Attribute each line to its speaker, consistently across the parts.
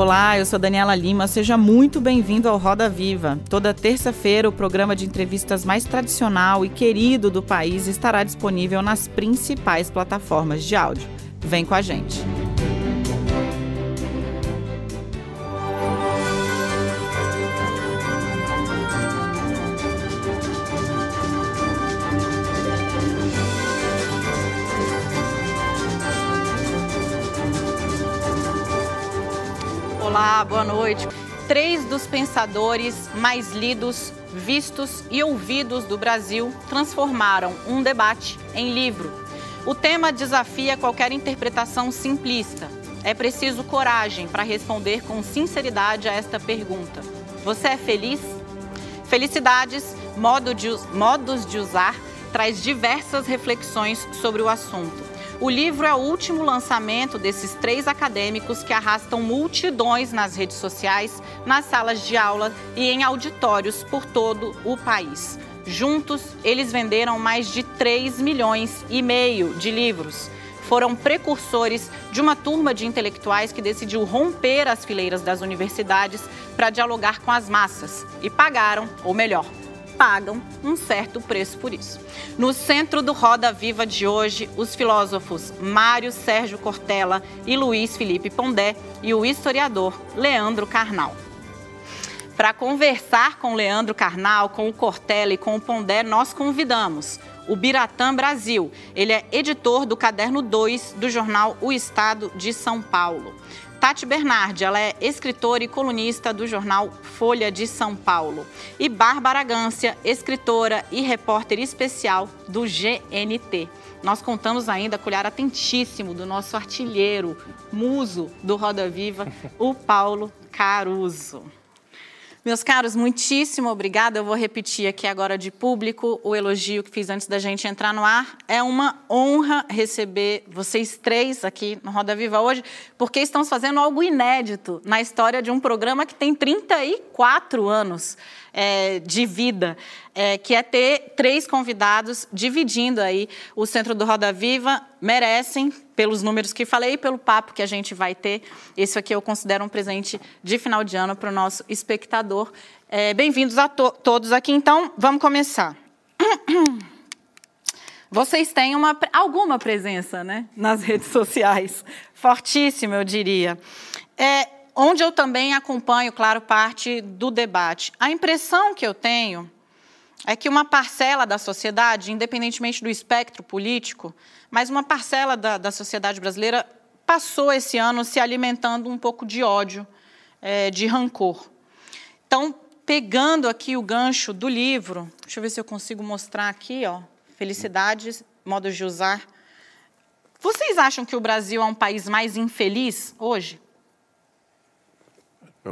Speaker 1: Olá, eu sou Daniela Lima. Seja muito bem-vindo ao Roda Viva. Toda terça-feira, o programa de entrevistas mais tradicional e querido do país estará disponível nas principais plataformas de áudio. Vem com a gente. Olá, boa noite. Três dos pensadores mais lidos, vistos e ouvidos do Brasil transformaram um debate em livro. O tema desafia qualquer interpretação simplista. É preciso coragem para responder com sinceridade a esta pergunta: Você é feliz? Felicidades, modo de, modos de usar, traz diversas reflexões sobre o assunto. O livro é o último lançamento desses três acadêmicos que arrastam multidões nas redes sociais, nas salas de aula e em auditórios por todo o país. Juntos, eles venderam mais de 3 milhões e meio de livros. Foram precursores de uma turma de intelectuais que decidiu romper as fileiras das universidades para dialogar com as massas e pagaram, ou melhor, pagam um certo preço por isso. No centro do Roda Viva de hoje, os filósofos Mário Sérgio Cortella e Luiz Felipe Pondé e o historiador Leandro Carnal. Para conversar com Leandro Carnal, com o Cortella e com o Pondé, nós convidamos o Biratã Brasil. Ele é editor do Caderno 2 do jornal O Estado de São Paulo. Tati Bernardi, ela é escritora e colunista do jornal Folha de São Paulo. E Bárbara Gância, escritora e repórter especial do GNT. Nós contamos ainda com o olhar atentíssimo do nosso artilheiro, muso do Roda Viva, o Paulo Caruso. Meus caros, muitíssimo obrigada. Eu vou repetir aqui agora de público o elogio que fiz antes da gente entrar no ar. É uma honra receber vocês três aqui no Roda Viva hoje, porque estamos fazendo algo inédito na história de um programa que tem 34 anos é, de vida, é, que é ter três convidados dividindo aí o Centro do Roda Viva. Merecem, pelos números que falei e pelo papo que a gente vai ter. Esse aqui eu considero um presente de final de ano para o nosso espectador. É, Bem-vindos a to todos aqui. Então, vamos começar. Vocês têm uma, alguma presença né, nas redes sociais, fortíssima, eu diria. É, onde eu também acompanho, claro, parte do debate. A impressão que eu tenho é que uma parcela da sociedade, independentemente do espectro político, mas uma parcela da, da sociedade brasileira passou esse ano se alimentando um pouco de ódio, é, de rancor. Então, pegando aqui o gancho do livro, deixa eu ver se eu consigo mostrar aqui, ó, felicidades, modos de usar. Vocês acham que o Brasil é um país mais infeliz hoje?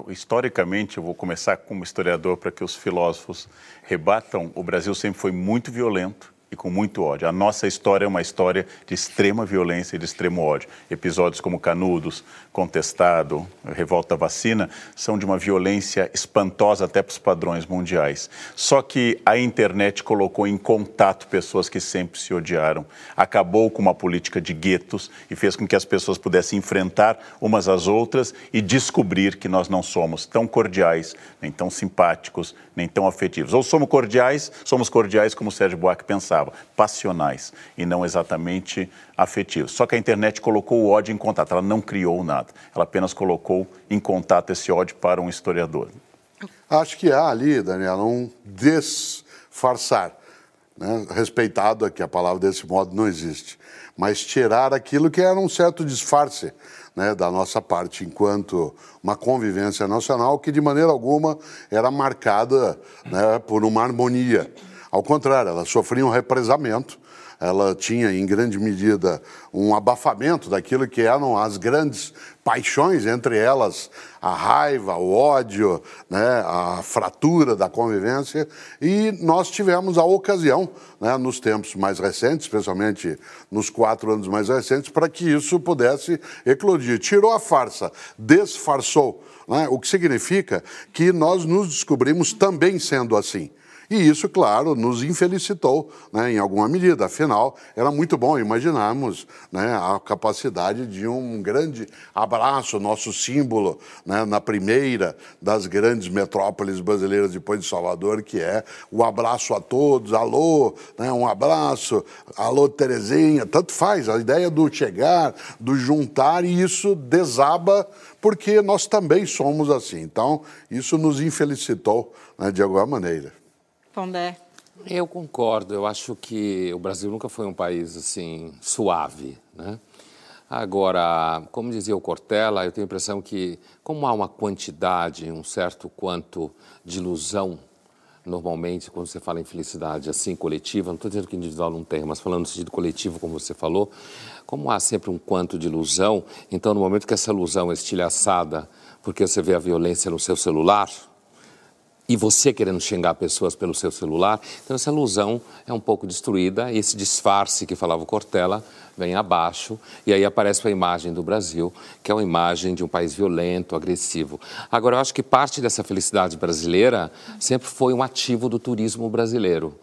Speaker 2: Historicamente, eu vou começar como historiador para que os filósofos rebatam. O Brasil sempre foi muito violento e com muito ódio. A nossa história é uma história de extrema violência e de extremo ódio. Episódios como Canudos, Contestado, Revolta Vacina, são de uma violência espantosa até para os padrões mundiais. Só que a internet colocou em contato pessoas que sempre se odiaram, acabou com uma política de guetos e fez com que as pessoas pudessem enfrentar umas às outras e descobrir que nós não somos tão cordiais, nem tão simpáticos, nem tão afetivos. Ou somos cordiais, somos cordiais como Sérgio Buarque pensava passionais e não exatamente afetivos. Só que a internet colocou o ódio em contato, ela não criou nada, ela apenas colocou em contato esse ódio para um historiador.
Speaker 3: Acho que há ali, Daniela, um desfarçar. Né? Respeitado que a palavra desse modo não existe, mas tirar aquilo que era um certo disfarce né, da nossa parte, enquanto uma convivência nacional que de maneira alguma era marcada né, por uma harmonia. Ao contrário, ela sofria um represamento, ela tinha em grande medida um abafamento daquilo que eram as grandes paixões, entre elas a raiva, o ódio, né, a fratura da convivência, e nós tivemos a ocasião, né, nos tempos mais recentes, especialmente nos quatro anos mais recentes, para que isso pudesse eclodir. Tirou a farsa, desfarçou, né, o que significa que nós nos descobrimos também sendo assim. E isso, claro, nos infelicitou né, em alguma medida. Afinal, era muito bom imaginarmos né, a capacidade de um grande abraço, nosso símbolo né, na primeira das grandes metrópoles brasileiras depois de Salvador, que é o abraço a todos, alô, né, um abraço, alô Terezinha, tanto faz, a ideia do chegar, do juntar, e isso desaba porque nós também somos assim. Então, isso nos infelicitou né, de alguma maneira.
Speaker 1: Pondé.
Speaker 4: Eu concordo. Eu acho que o Brasil nunca foi um país assim suave, né? Agora, como dizia o Cortella, eu tenho a impressão que, como há uma quantidade, um certo quanto de ilusão, normalmente, quando você fala em felicidade assim, coletiva, não estou dizendo que individual não tem, mas falando no sentido coletivo, como você falou, como há sempre um quanto de ilusão, então, no momento que essa ilusão é estilhaçada, porque você vê a violência no seu celular, e você querendo xingar pessoas pelo seu celular. Então, essa ilusão é um pouco destruída, esse disfarce que falava o Cortella vem abaixo, e aí aparece a imagem do Brasil, que é uma imagem de um país violento, agressivo. Agora, eu acho que parte dessa felicidade brasileira sempre foi um ativo do turismo brasileiro.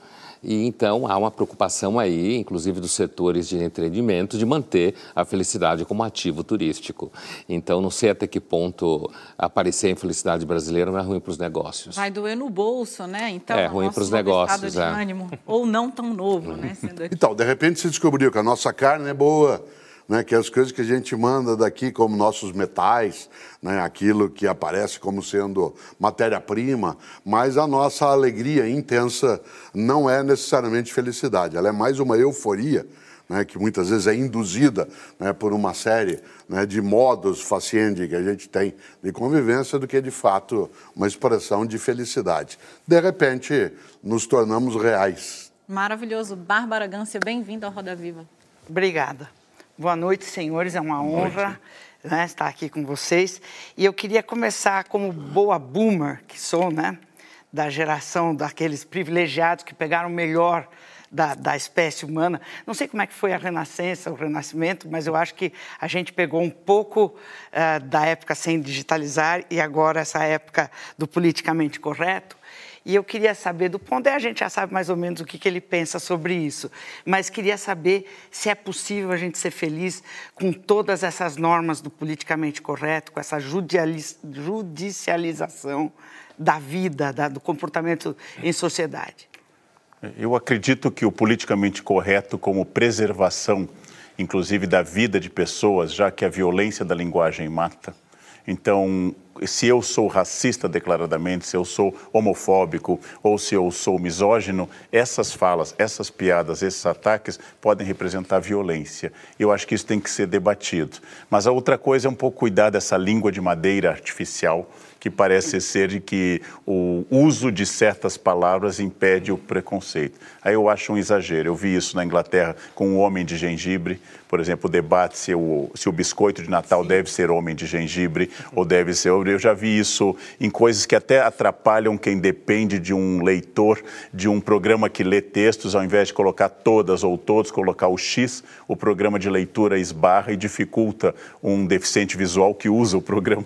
Speaker 4: E então há uma preocupação aí, inclusive dos setores de entretenimento, de manter a felicidade como ativo turístico. Então não sei até que ponto aparecer a infelicidade brasileira não é ruim para os negócios.
Speaker 1: Vai doer no bolso, né? Então,
Speaker 4: é ruim para os negócios,
Speaker 1: de é. ânimo, ou não tão novo, né?
Speaker 3: Então, de repente se descobriu que a nossa carne é boa né, que as coisas que a gente manda daqui, como nossos metais, né, aquilo que aparece como sendo matéria-prima, mas a nossa alegria intensa não é necessariamente felicidade, ela é mais uma euforia. Né, que muitas vezes é induzida né, por uma série né, de modos faciendi que a gente tem de convivência do que de fato uma expressão de felicidade. De repente, nos tornamos reais.
Speaker 1: Maravilhoso. Bárbara Gância, bem-vinda ao Roda Viva.
Speaker 5: Obrigada. Boa noite, senhores. É uma honra né, estar aqui com vocês. E eu queria começar como boa boomer que sou, né? Da geração daqueles privilegiados que pegaram o melhor da, da, espécie humana. Não sei como é que foi a Renascença, o Renascimento, mas eu acho que a gente pegou um pouco uh, da época sem digitalizar e agora essa época do politicamente correto. E eu queria saber, do Pondé a gente já sabe mais ou menos o que, que ele pensa sobre isso, mas queria saber se é possível a gente ser feliz com todas essas normas do politicamente correto, com essa judicialização da vida, da, do comportamento em sociedade.
Speaker 2: Eu acredito que o politicamente correto, como preservação, inclusive da vida de pessoas, já que a violência da linguagem mata, então se eu sou racista declaradamente, se eu sou homofóbico ou se eu sou misógino, essas falas, essas piadas, esses ataques podem representar violência. Eu acho que isso tem que ser debatido. Mas a outra coisa é um pouco cuidar dessa língua de madeira artificial que parece ser de que o uso de certas palavras impede o preconceito. Aí eu acho um exagero. Eu vi isso na Inglaterra com o homem de gengibre, por exemplo, o debate se o, se o biscoito de Natal Sim. deve ser homem de gengibre ou deve ser. Eu já vi isso em coisas que até atrapalham quem depende de um leitor, de um programa que lê textos, ao invés de colocar todas ou todos, colocar o X, o programa de leitura esbarra e dificulta um deficiente visual que usa o programa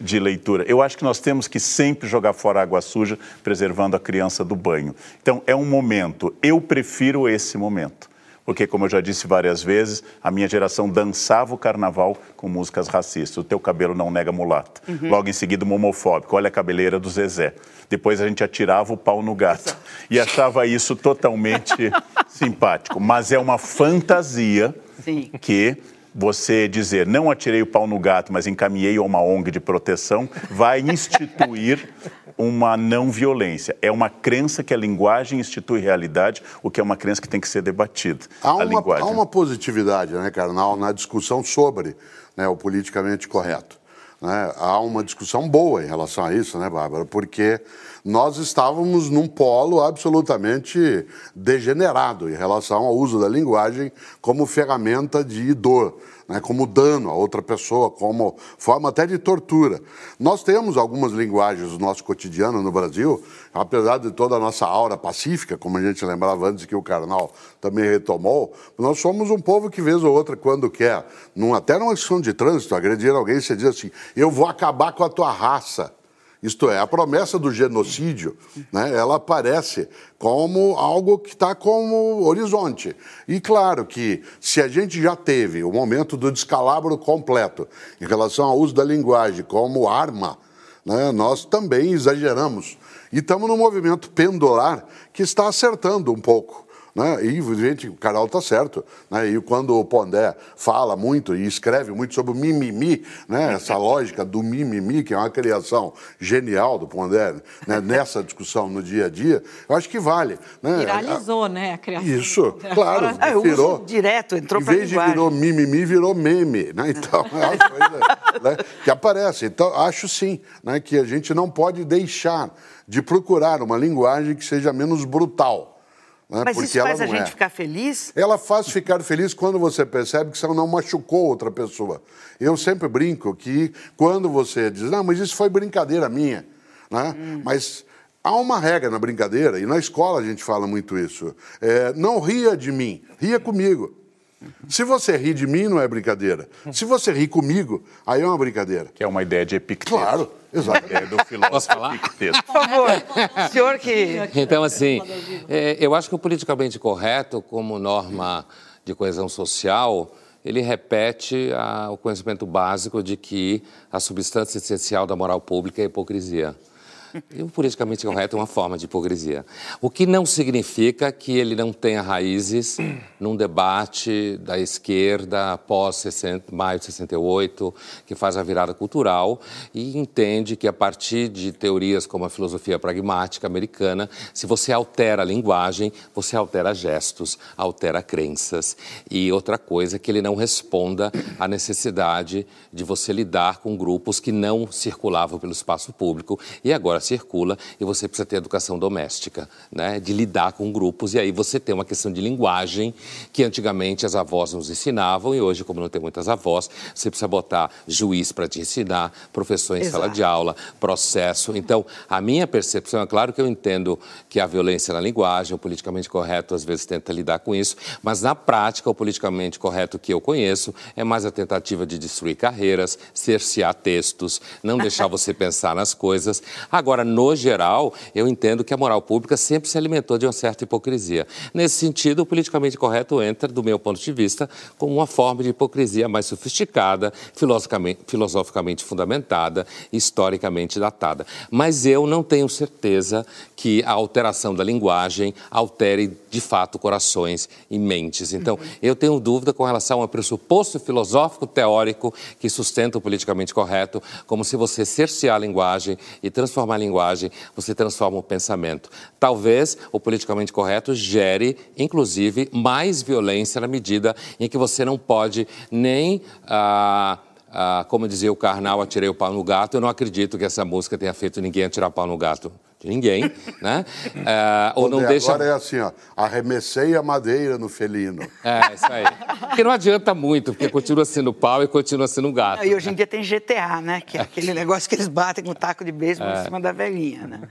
Speaker 2: de leitura. Eu acho que nós temos que sempre jogar fora a água suja, preservando a criança do banho. Então, é um momento. Eu prefiro esse momento. Porque, como eu já disse várias vezes, a minha geração dançava o carnaval com músicas racistas. O teu cabelo não nega mulato. Uhum. Logo em seguida, um homofóbico. Olha a cabeleira do Zezé. Depois a gente atirava o pau no gato. E achava isso totalmente simpático. Mas é uma fantasia Sim. que você dizer não atirei o pau no gato, mas encaminhei a uma ONG de proteção, vai instituir uma não violência. É uma crença que a linguagem institui realidade, o que é uma crença que tem que ser debatida.
Speaker 3: Há, uma, há uma, positividade, né, Carnal, na discussão sobre né, o politicamente correto. Né? Há uma discussão boa em relação a isso, né, Bárbara? Porque nós estávamos num polo absolutamente degenerado em relação ao uso da linguagem como ferramenta de dor, né, como dano a outra pessoa, como forma até de tortura. Nós temos algumas linguagens do nosso cotidiano no Brasil, apesar de toda a nossa aura pacífica, como a gente lembrava antes que o Karnal também retomou, nós somos um povo que, vez ou outra, quando quer, num, até numa questão de trânsito, agredir alguém, você diz assim: eu vou acabar com a tua raça. Isto é, a promessa do genocídio, né, ela aparece como algo que está como horizonte. E claro que se a gente já teve o momento do descalabro completo em relação ao uso da linguagem como arma, né, nós também exageramos. E estamos num movimento pendular que está acertando um pouco. Né? E, gente, o Carol está certo. Né? E quando o Pondé fala muito e escreve muito sobre o mimimi, né? essa lógica do mimimi, que é uma criação genial do Pondé, né? nessa discussão no dia a dia, eu acho que vale. Né?
Speaker 1: Viralizou, né, a criação.
Speaker 3: Isso, claro. É, virou,
Speaker 5: direto, entrou
Speaker 3: para Em vez de virou mimimi, virou meme. Né? Então, é uma coisa né? que aparece. Então, acho sim né? que a gente não pode deixar de procurar uma linguagem que seja menos brutal.
Speaker 5: Né? Mas Porque isso faz a gente é. ficar feliz?
Speaker 3: Ela faz ficar feliz quando você percebe que você não machucou outra pessoa. Eu sempre brinco que quando você diz, não, mas isso foi brincadeira minha, né? Hum. Mas há uma regra na brincadeira, e na escola a gente fala muito isso. É, não ria de mim, ria comigo. Se você ri de mim, não é brincadeira. Se você ri comigo, aí é uma brincadeira.
Speaker 2: Que é uma ideia de Epicteto.
Speaker 3: Claro, exato.
Speaker 2: É do filósofo Posso falar?
Speaker 5: Epicteto. Por favor, senhor que...
Speaker 4: Então, assim, é, eu acho que o politicamente correto, como norma de coesão social, ele repete a, o conhecimento básico de que a substância essencial da moral pública é a hipocrisia. E o politicamente correto é uma forma de hipocrisia. O que não significa que ele não tenha raízes num debate da esquerda após maio de 68, que faz a virada cultural e entende que a partir de teorias como a filosofia pragmática americana, se você altera a linguagem, você altera gestos, altera crenças. E outra coisa é que ele não responda à necessidade de você lidar com grupos que não circulavam pelo espaço público e agora circula e você precisa ter educação doméstica, né? de lidar com grupos. E aí você tem uma questão de linguagem que antigamente as avós nos ensinavam e hoje, como não tem muitas avós, você precisa botar juiz para te ensinar, professor em Exato. sala de aula, processo. Então, a minha percepção, é claro que eu entendo que a violência na linguagem, o politicamente correto às vezes tenta lidar com isso, mas na prática, o politicamente correto que eu conheço é mais a tentativa de destruir carreiras, cercear textos, não deixar você pensar nas coisas. Agora, Agora, no geral, eu entendo que a moral pública sempre se alimentou de uma certa hipocrisia. Nesse sentido, o politicamente correto entra, do meu ponto de vista, como uma forma de hipocrisia mais sofisticada, filosoficamente, filosoficamente fundamentada, historicamente datada. Mas eu não tenho certeza que a alteração da linguagem altere de fato corações e mentes. Então, uhum. eu tenho dúvida com relação ao pressuposto filosófico teórico que sustenta o politicamente correto, como se você cercear a linguagem e transformar linguagem, você transforma o pensamento. Talvez o politicamente correto gere, inclusive, mais violência na medida em que você não pode nem. Ah, ah, como dizia o Karnal, atirei o pau no gato. Eu não acredito que essa música tenha feito ninguém atirar pau no gato de ninguém, né?
Speaker 3: É, ou não deixa... Agora é assim, ó, arremessei a madeira no felino.
Speaker 4: É, isso aí. Porque não adianta muito, porque continua sendo pau e continua sendo gato.
Speaker 5: E hoje em dia tem GTA, né? Que é aquele negócio que eles batem com o taco de beisebol é. em cima da velhinha, né?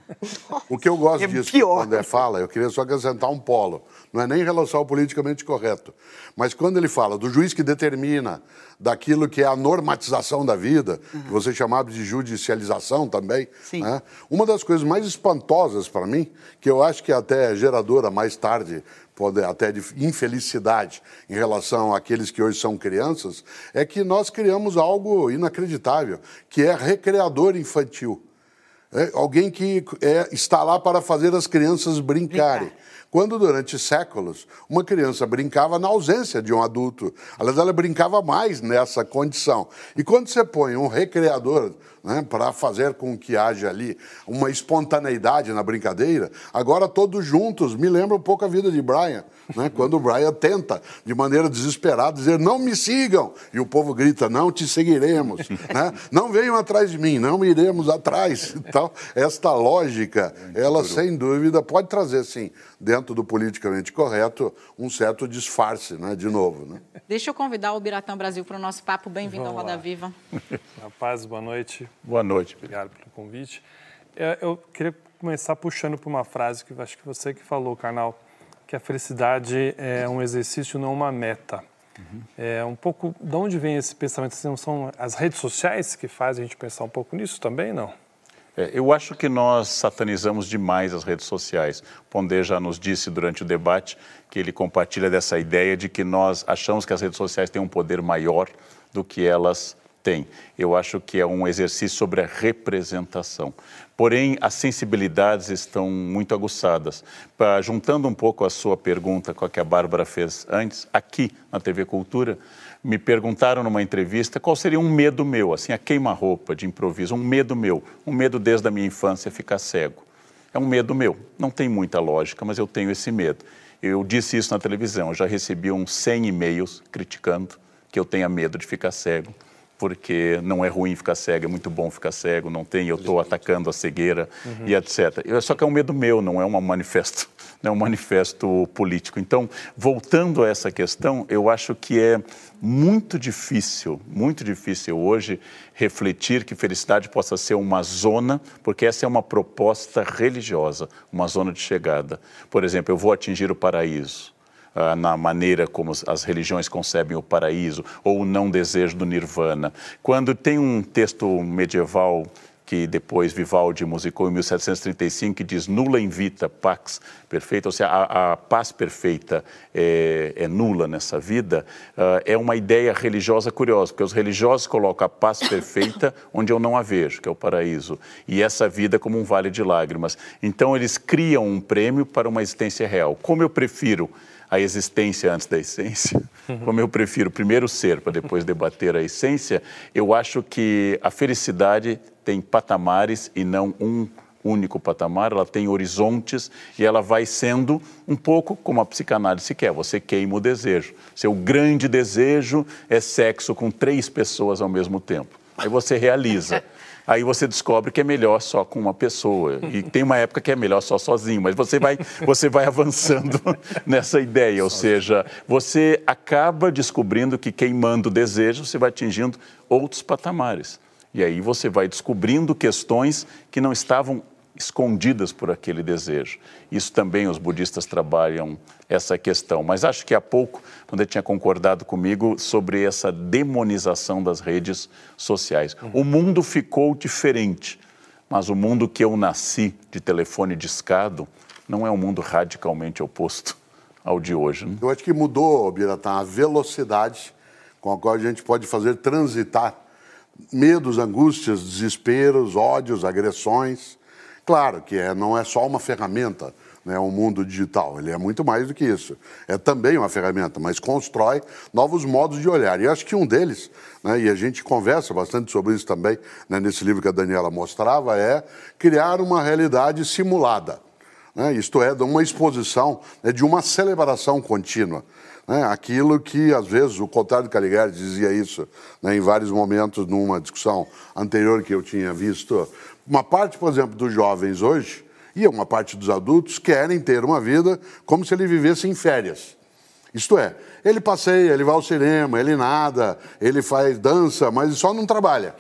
Speaker 3: O que eu gosto é disso, pior. quando é fala, eu queria só acrescentar um polo. Não é nem em relação ao politicamente correto. Mas quando ele fala do juiz que determina daquilo que é a normatização da vida, uhum. que você chamava de judicialização também, né? uma das coisas mais espantosas para mim, que eu acho que até geradora mais tarde pode até de infelicidade em relação àqueles que hoje são crianças, é que nós criamos algo inacreditável, que é recreador infantil. É alguém que é, está lá para fazer as crianças brincarem. Brincar. Quando durante séculos uma criança brincava na ausência de um adulto, aliás, ela brincava mais nessa condição. E quando você põe um recreador né, para fazer com que haja ali uma espontaneidade na brincadeira, agora todos juntos, me lembra um pouco a vida de Brian. Né? Quando o Brian tenta, de maneira desesperada, dizer: não me sigam, e o povo grita: não te seguiremos, né? não venham atrás de mim, não iremos atrás. Então, esta lógica, ela sem dúvida pode trazer, sim, dentro do politicamente correto, um certo disfarce, né? de novo. Né?
Speaker 1: Deixa eu convidar o Biratã Brasil para o nosso papo. Bem-vindo ao Roda Viva.
Speaker 6: Rapaz, boa noite.
Speaker 2: Boa noite.
Speaker 6: Obrigado pelo convite. É, eu queria começar puxando por uma frase que acho que você que falou, Carnal que a felicidade é um exercício, não uma meta. Uhum. É um pouco, de onde vem esse pensamento? Não são as redes sociais que fazem a gente pensar um pouco nisso também, não?
Speaker 2: É, eu acho que nós satanizamos demais as redes sociais. Pondé já nos disse durante o debate que ele compartilha dessa ideia de que nós achamos que as redes sociais têm um poder maior do que elas têm. Eu acho que é um exercício sobre a representação. Porém, as sensibilidades estão muito aguçadas. Pra, juntando um pouco a sua pergunta com a que a Bárbara fez antes, aqui na TV Cultura, me perguntaram numa entrevista qual seria um medo meu, assim, a queima-roupa de improviso, um medo meu, um medo desde a minha infância ficar cego. É um medo meu, não tem muita lógica, mas eu tenho esse medo. Eu disse isso na televisão, já recebi uns 100 e-mails criticando que eu tenha medo de ficar cego, porque não é ruim ficar cego, é muito bom ficar cego, não tem, eu estou atacando a cegueira uhum. e etc. Só que é um medo meu, não é um manifesto né, um manifesto político. Então, voltando a essa questão, eu acho que é muito difícil, muito difícil hoje refletir que felicidade possa ser uma zona, porque essa é uma proposta religiosa, uma zona de chegada. Por exemplo, eu vou atingir o paraíso. Ah, na maneira como as religiões concebem o paraíso, ou o não desejo do nirvana. Quando tem um texto medieval que depois Vivaldi musicou em 1735, que diz nula invita pax perfeita, ou seja, a, a paz perfeita é, é, nula nessa vida, uh, é uma ideia religiosa curiosa, porque os religiosos colocam a paz perfeita onde eu não a vejo, que é o paraíso, e essa vida como um vale de lágrimas. Então eles criam um prêmio para uma existência real. Como eu prefiro a existência antes da essência, uhum. como eu prefiro primeiro ser para depois debater a essência, eu acho que a felicidade tem patamares e não um único patamar, ela tem horizontes e ela vai sendo um pouco como a psicanálise quer, você queima o desejo. Seu grande desejo é sexo com três pessoas ao mesmo tempo. Aí você realiza. aí você descobre que é melhor só com uma pessoa. E tem uma época que é melhor só sozinho, mas você vai, você vai avançando nessa ideia. Ou seja, você acaba descobrindo que queimando o desejo, você vai atingindo outros patamares. E aí você vai descobrindo questões que não estavam escondidas por aquele desejo. Isso também os budistas trabalham essa questão. Mas acho que há pouco, quando ele tinha concordado comigo sobre essa demonização das redes sociais. O mundo ficou diferente, mas o mundo que eu nasci de telefone discado não é um mundo radicalmente oposto ao de hoje. Né?
Speaker 3: Eu acho que mudou, Biratã, a velocidade com a qual a gente pode fazer transitar medos, angústias, desesperos, ódios, agressões Claro que é, não é só uma ferramenta, né, o mundo digital, ele é muito mais do que isso. É também uma ferramenta, mas constrói novos modos de olhar. E acho que um deles, né, e a gente conversa bastante sobre isso também, né, nesse livro que a Daniela mostrava, é criar uma realidade simulada. Né, isto é, de uma exposição, né, de uma celebração contínua. Né, aquilo que, às vezes, o contrário Caligari dizia isso né, em vários momentos, numa discussão anterior que eu tinha visto uma parte, por exemplo, dos jovens hoje, e uma parte dos adultos, querem ter uma vida como se ele vivesse em férias. Isto é, ele passeia, ele vai ao cinema, ele nada, ele faz dança, mas só não trabalha.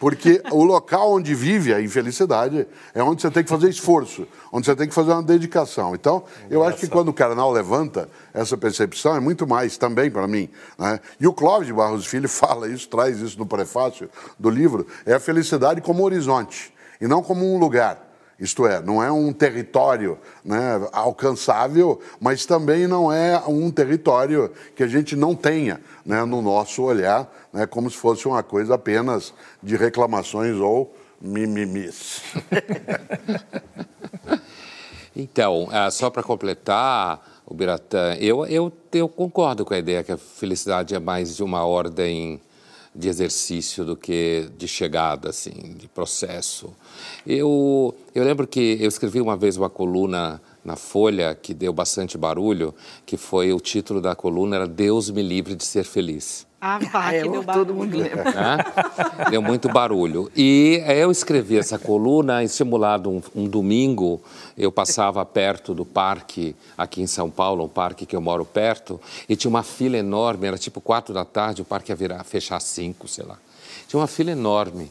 Speaker 3: Porque o local onde vive a infelicidade é onde você tem que fazer esforço, onde você tem que fazer uma dedicação. Então, eu acho que quando o Carnal levanta essa percepção, é muito mais também para mim. Né? E o Clóvis de Barros Filho fala isso, traz isso no prefácio do livro, é a felicidade como horizonte e não como um lugar. Isto é, não é um território né, alcançável, mas também não é um território que a gente não tenha né, no nosso olhar, né, como se fosse uma coisa apenas de reclamações ou mimimis.
Speaker 4: então, é, só para completar, o Biratã, eu, eu, eu concordo com a ideia que a felicidade é mais de uma ordem de exercício do que de chegada, assim, de processo. Eu, eu lembro que eu escrevi uma vez uma coluna na Folha que deu bastante barulho, que foi o título da coluna era Deus me livre de ser feliz.
Speaker 5: Ah, pá, é, deu todo mundo lembra.
Speaker 4: Né? Deu muito barulho. E eu escrevi essa coluna, estimulado um, um, domingo, eu passava perto do parque, aqui em São Paulo, um parque que eu moro perto, e tinha uma fila enorme, era tipo quatro da tarde, o parque ia virar, fechar cinco, sei lá. Tinha uma fila enorme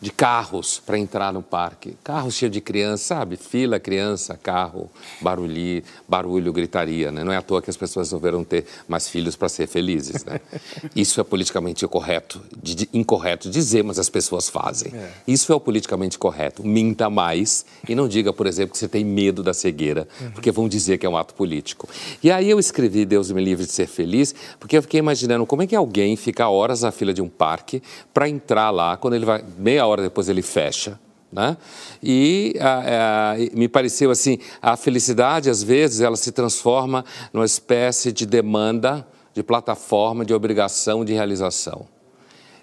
Speaker 4: de carros para entrar no parque. Carro cheio de criança, sabe? Fila, criança, carro, barulho, barulho, gritaria, né? Não é à toa que as pessoas resolveram ter mais filhos para ser felizes, né? Isso é politicamente correto, de, de, incorreto dizer, mas as pessoas fazem. É. Isso é o politicamente correto. Minta mais e não diga, por exemplo, que você tem medo da cegueira, uhum. porque vão dizer que é um ato político. E aí eu escrevi Deus me livre de ser feliz, porque eu fiquei imaginando como é que alguém fica horas na fila de um parque para entrar lá, quando ele vai meia hora depois ele fecha. Né? E a, a, me pareceu assim, a felicidade às vezes ela se transforma numa espécie de demanda, de plataforma, de obrigação, de realização.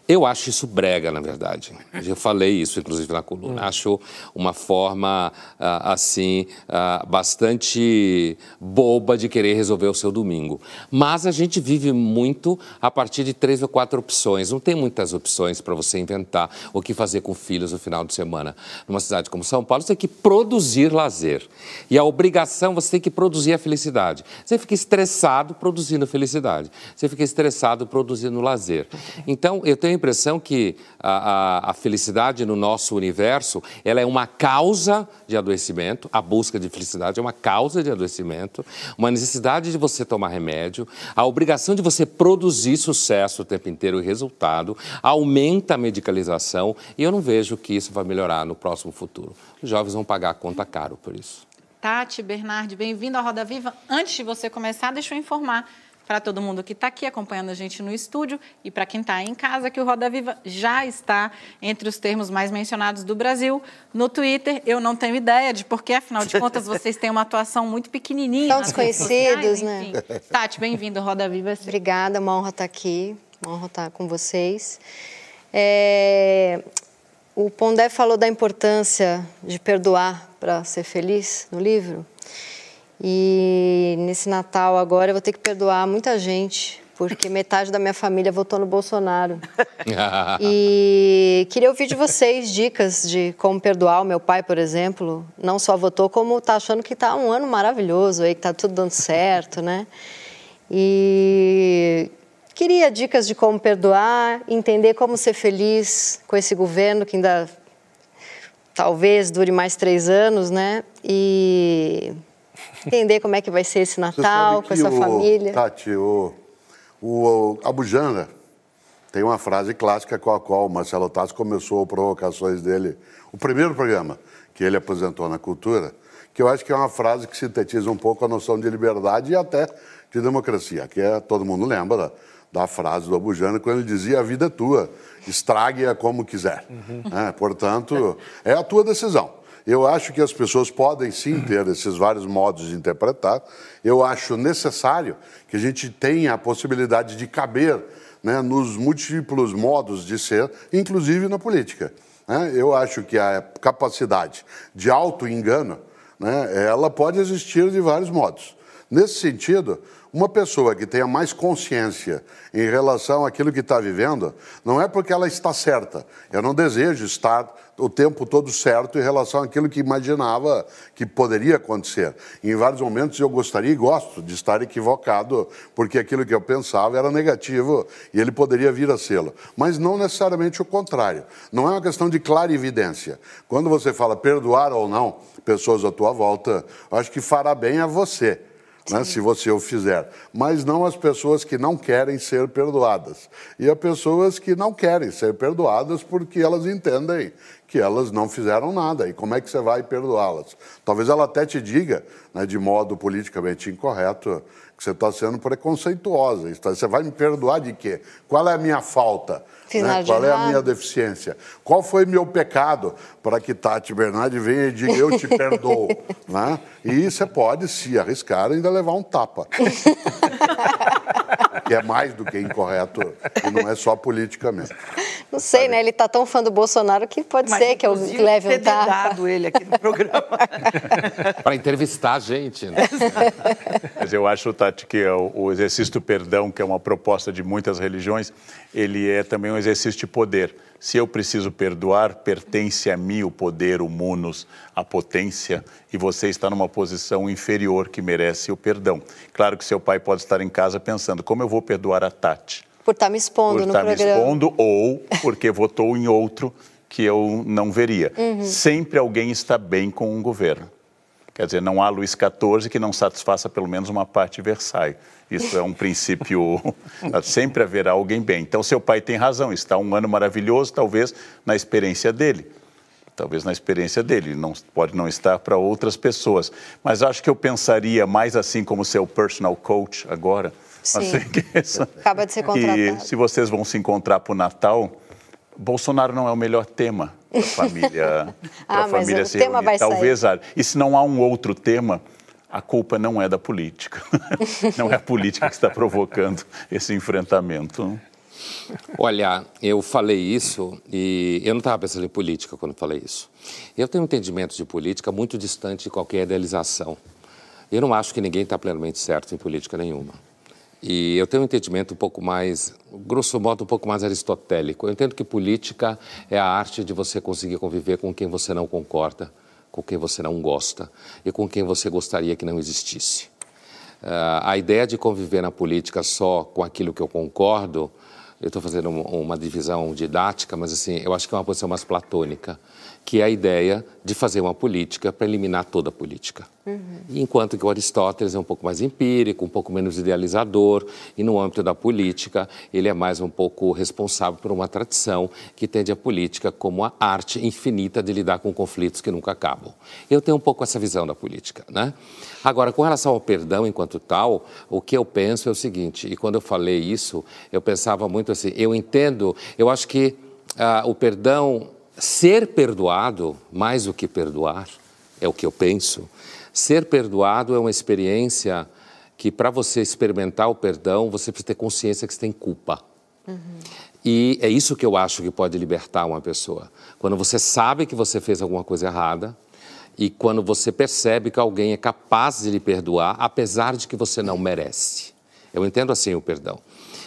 Speaker 4: Eu acho isso brega, na verdade. Eu falei isso, inclusive, na coluna. Hum. Acho uma forma, ah, assim, ah, bastante boba de querer resolver o seu domingo. Mas a gente vive muito a partir de três ou quatro opções. Não tem muitas opções para você inventar o que fazer com filhos no final de semana. Numa cidade como São Paulo, você tem que produzir lazer. E a obrigação, você tem que produzir a felicidade. Você fica estressado produzindo felicidade. Você fica estressado produzindo lazer. Então, eu tenho a impressão que a, a, a, felicidade no nosso universo ela é uma causa de adoecimento, a busca de felicidade é uma causa de adoecimento, uma necessidade de você tomar remédio, a obrigação de você produzir sucesso o tempo inteiro e resultado, aumenta a medicalização e eu não vejo que isso vai melhorar no próximo futuro. Os jovens vão pagar a conta caro por isso.
Speaker 1: Tati, Bernardi, bem-vindo à Roda Viva. Antes de você começar, deixa eu informar para todo mundo que está aqui acompanhando a gente no estúdio e para quem está em casa, que o Roda Viva já está entre os termos mais mencionados do Brasil. No Twitter, eu não tenho ideia de porque, afinal de contas, vocês têm uma atuação muito pequenininha.
Speaker 7: São desconhecidos, né?
Speaker 1: Tati, bem-vindo, Roda Viva.
Speaker 7: Obrigada, uma honra estar tá aqui, uma honra estar tá com vocês. É... O Pondé falou da importância de perdoar para ser feliz no livro. E nesse Natal agora eu vou ter que perdoar muita gente, porque metade da minha família votou no Bolsonaro. e queria ouvir de vocês dicas de como perdoar. O meu pai, por exemplo, não só votou, como está achando que está um ano maravilhoso aí, que está tudo dando certo, né? E queria dicas de como perdoar, entender como ser feliz com esse governo que ainda talvez dure mais três anos, né? E entender como é que vai ser esse Natal com essa
Speaker 3: o,
Speaker 7: família.
Speaker 3: Tati, o, o, Bujana tem uma frase clássica com a qual o Marcelo Tassi começou provocações dele, o primeiro programa que ele apresentou na Cultura, que eu acho que é uma frase que sintetiza um pouco a noção de liberdade e até de democracia, que é, todo mundo lembra da, da frase do Abujana quando ele dizia a vida é tua, estrague-a como quiser. Uhum. É, portanto, é a tua decisão. Eu acho que as pessoas podem sim ter esses vários modos de interpretar. Eu acho necessário que a gente tenha a possibilidade de caber né, nos múltiplos modos de ser, inclusive na política. Né? Eu acho que a capacidade de auto-engano né, ela pode existir de vários modos. Nesse sentido, uma pessoa que tenha mais consciência em relação àquilo que está vivendo, não é porque ela está certa. Eu não desejo estar o tempo todo certo em relação àquilo que imaginava que poderia acontecer. Em vários momentos eu gostaria e gosto de estar equivocado, porque aquilo que eu pensava era negativo e ele poderia vir a sê-lo. Mas não necessariamente o contrário. Não é uma questão de clarividência. Quando você fala perdoar ou não pessoas à tua volta, acho que fará bem a você né, se você o fizer, mas não as pessoas que não querem ser perdoadas. E as pessoas que não querem ser perdoadas porque elas entendem que elas não fizeram nada. E como é que você vai perdoá-las? Talvez ela até te diga, né, de modo politicamente incorreto, que você está sendo preconceituosa. Você vai me perdoar de quê? Qual é a minha falta? Né? Qual é a minha deficiência? Qual foi meu pecado para que Tati Bernardi venha e diga eu te perdoo? né? E você pode se arriscar ainda levar um tapa. que é mais do que incorreto e não é só politicamente.
Speaker 7: Não sei, sabe? né? Ele está tão fã do Bolsonaro que pode Mas, ser que eu leve um tapa.
Speaker 5: ele aqui no programa.
Speaker 4: Para entrevistar a gente. Né?
Speaker 2: Mas eu acho, Tati, que o exercício do perdão, que é uma proposta de muitas religiões, ele é também um exercício de poder. Se eu preciso perdoar, pertence a mim o poder, o munus, a potência, e você está numa posição inferior que merece o perdão. Claro que seu pai pode estar em casa pensando: como eu vou perdoar a Tati?
Speaker 7: Por estar tá me expondo
Speaker 2: Por
Speaker 7: no
Speaker 2: estar
Speaker 7: programa.
Speaker 2: me expondo ou porque votou em outro que eu não veria. Sempre alguém está bem com um governo. Quer dizer, não há Luís XIV que não satisfaça pelo menos uma parte de Versailles. Isso é um princípio. Sempre haverá alguém bem. Então, seu pai tem razão. Está um ano maravilhoso, talvez na experiência dele. Talvez na experiência dele. Não, pode não estar para outras pessoas. Mas acho que eu pensaria mais assim como seu personal coach agora.
Speaker 7: Sim.
Speaker 2: Assim, que essa-
Speaker 7: Acaba de ser contratado.
Speaker 2: que se vocês vão se encontrar para o Natal, Bolsonaro não é o melhor tema para a família,
Speaker 7: Ah, mas
Speaker 2: família
Speaker 7: o
Speaker 2: se
Speaker 7: tema
Speaker 2: reunir.
Speaker 7: sair.
Speaker 2: Talvez, ah, e se não há um outro tema, a culpa não é da política. não é a política que está provocando esse enfrentamento.
Speaker 4: Olha, eu falei isso e eu não estava pensando em política quando falei isso. Eu tenho um entendimento de política muito distante de qualquer idealização. Eu não acho que ninguém está plenamente certo em política nenhuma. E eu tenho um entendimento um pouco mais, grosso modo, um pouco mais aristotélico. Eu entendo que política é a arte de você conseguir conviver com quem você não concorda, com quem você não gosta e com quem você gostaria que não existisse. Ah, a ideia de conviver na política só com aquilo que eu concordo, eu estou fazendo uma, uma divisão didática, mas assim, eu acho que é uma posição mais platônica, que é a ideia de fazer uma política para eliminar toda a política. Enquanto que o Aristóteles é um pouco mais empírico, um pouco menos idealizador, e no âmbito da política, ele é mais um pouco responsável por uma tradição que entende a política como a arte infinita de lidar com conflitos que nunca acabam. Eu tenho um pouco essa visão da política, né? Agora, com relação ao perdão enquanto tal, o que eu penso é o seguinte, e quando eu falei isso, eu pensava muito assim, eu entendo, eu acho que ah, o perdão, ser perdoado, mais do que perdoar, é o que eu penso, ser perdoado é uma experiência que, para você experimentar o perdão, você precisa ter consciência que você tem culpa. E é isso que eu acho que pode libertar uma pessoa. Quando você sabe que você fez alguma coisa errada e quando você percebe que alguém é capaz de lhe perdoar, apesar de que você não merece. Eu entendo assim o perdão.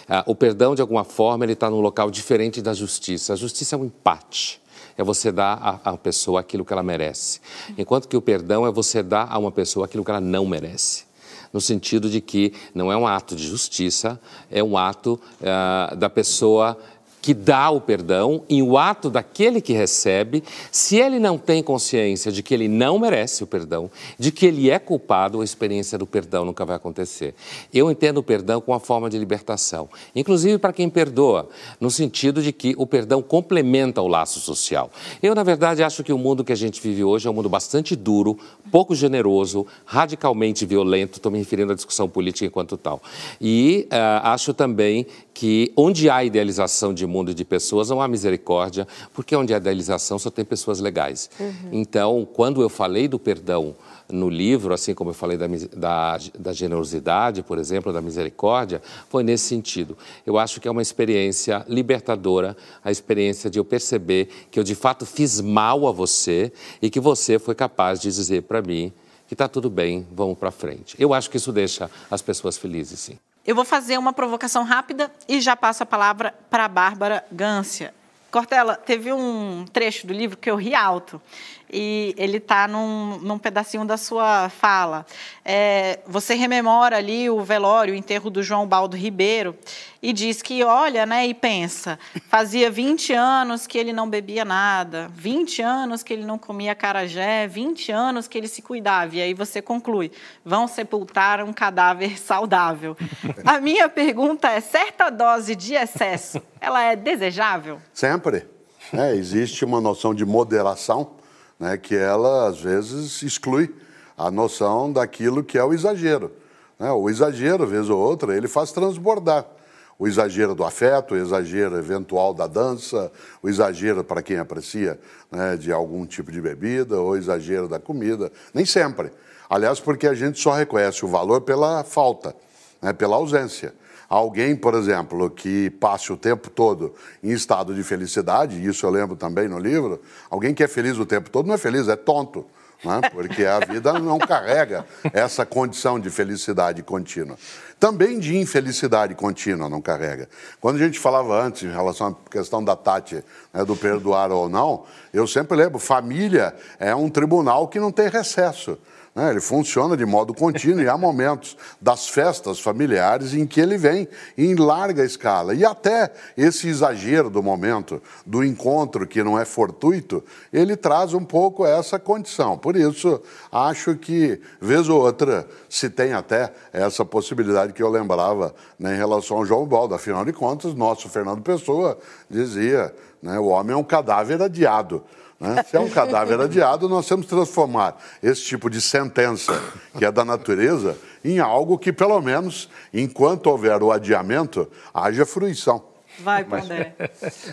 Speaker 4: Ah, o perdão, de alguma forma, ele está num local diferente da justiça. A justiça é um empate. É você dar à pessoa aquilo que ela merece. Enquanto que o perdão é você dar a uma pessoa aquilo que ela não merece no sentido de que não é um ato de justiça, é um ato ah, da pessoa que dá o perdão e o ato daquele que recebe, se ele não tem consciência de que ele não merece o perdão, de que ele é culpado, a experiência do perdão nunca vai acontecer. Eu entendo o perdão como uma forma de libertação, inclusive para quem perdoa, no sentido de que o perdão complementa o laço social. Eu, na verdade, acho que o mundo que a gente vive hoje é um mundo bastante duro, pouco generoso, radicalmente violento, estou me referindo à discussão política enquanto tal. E ah, acho também que onde há idealização de mundo e de pessoas, não há misericórdia, porque onde há idealização só tem pessoas legais. Então, quando eu falei do perdão no livro, assim como eu falei da, da, da generosidade, por exemplo, da misericórdia, foi nesse sentido. Eu acho que é uma experiência libertadora, a experiência de eu perceber que eu de fato fiz mal a você e que você foi capaz de dizer para mim que está tudo bem, vamos para frente. Eu acho que isso deixa as pessoas felizes, sim.
Speaker 1: Eu vou fazer uma provocação rápida e já passo a palavra para a Bárbara Gância. Cortella, teve um trecho do livro que eu ri alto e ele está num, num pedacinho da sua fala. É, você rememora ali o velório, o enterro do João Baldo Ribeiro e diz que olha né, e pensa, fazia 20 anos que ele não bebia nada, 20 anos que ele não comia carajé, 20 anos que ele se cuidava. E aí você conclui, vão sepultar um cadáver saudável. A minha pergunta é, certa dose de excesso, ela é desejável?
Speaker 3: Sempre. né? existe uma noção de moderação, né, que ela, às vezes, exclui a noção daquilo que é o exagero. né? O exagero, vez ou outra, ele faz transbordar. O exagero do afeto, o exagero eventual da dança, o exagero para quem aprecia né, de algum tipo de bebida, ou exagero da comida. Nem sempre. Aliás, porque a gente só reconhece o valor pela falta, né, pela ausência. Alguém, por exemplo, que passe o tempo todo em estado de felicidade, isso eu lembro também no livro, alguém que é feliz o tempo todo não é feliz, é tonto. Né? Porque a vida não carrega essa condição de felicidade contínua. Também de infelicidade contínua não carrega. Quando a gente falava antes em relação à questão da Tati, né, do perdoar ou não, eu sempre lembro, família é um tribunal que não tem recesso. Né? Ele funciona de modo contínuo e há momentos das festas familiares em que ele vem em larga escala. E até esse exagero do momento, do encontro que não é fortuito, ele traz um pouco essa condição. Por isso, acho que, vez ou outra, se tem até essa possibilidade que eu lembrava né, em relação ao João Baldo. Afinal de contas, nosso Fernando Pessoa dizia: né, o homem é um cadáver adiado. Né? Se é um cadáver adiado, nós temos que transformar esse tipo de sentença, que é da natureza, em algo que, pelo menos, enquanto houver o adiamento, haja fruição.
Speaker 1: Vai, Pondé.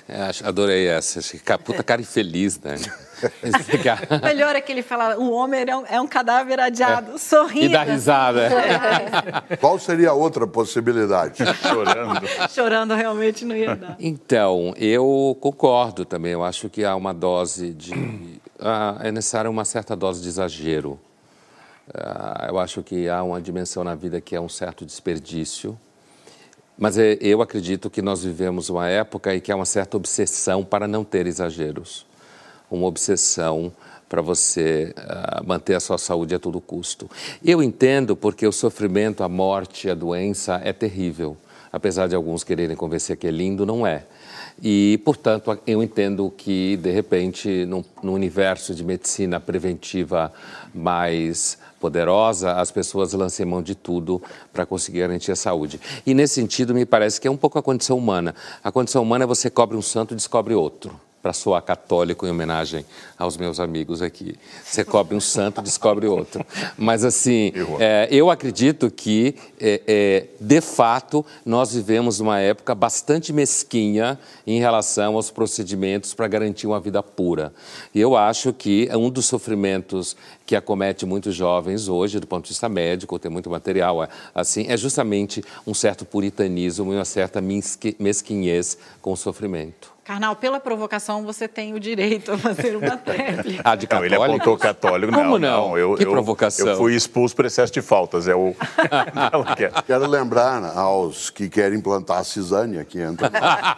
Speaker 4: É, adorei essa. Puta cara infeliz, né?
Speaker 1: Melhor é que ele fala, o homem é um, é um cadáver adiado, é. sorrindo.
Speaker 4: E dá risada.
Speaker 3: É. Qual seria a outra possibilidade?
Speaker 2: Chorando.
Speaker 1: Chorando realmente não ia dar.
Speaker 4: Então, eu concordo também. Eu acho que há uma dose de... Ah, é necessária uma certa dose de exagero. Ah, eu acho que há uma dimensão na vida que é um certo desperdício. Mas é, eu acredito que nós vivemos uma época em que há uma certa obsessão para não ter exageros uma obsessão para você uh, manter a sua saúde a todo custo. Eu entendo porque o sofrimento, a morte, a doença é terrível. Apesar de alguns quererem convencer que é lindo, não é. E, portanto, eu entendo que, de repente, no, no universo de medicina preventiva mais poderosa, as pessoas lancem mão de tudo para conseguir garantir a saúde. E, nesse sentido, me parece que é um pouco a condição humana. A condição humana é você cobre um santo e descobre outro para soar católico em homenagem aos meus amigos aqui. Você cobre um santo, descobre outro. Mas, assim, é, eu acredito que, é, é, de fato, nós vivemos uma época bastante mesquinha em relação aos procedimentos para garantir uma vida pura. E eu acho que é um dos sofrimentos que acomete muitos jovens hoje, do ponto de vista médico, tem muito material, é, assim, é justamente um certo puritanismo e uma certa mesquinhez com o sofrimento.
Speaker 1: Carnal, pela provocação, você tem o direito a fazer uma tréplica.
Speaker 4: ah, de
Speaker 2: católico? Não, ele apontou católico. Não,
Speaker 4: Como não? não eu,
Speaker 2: que
Speaker 4: eu, provocação.
Speaker 2: Eu fui expulso por excesso de faltas. É o...
Speaker 3: Quero lembrar aos que querem plantar a cisânia que entra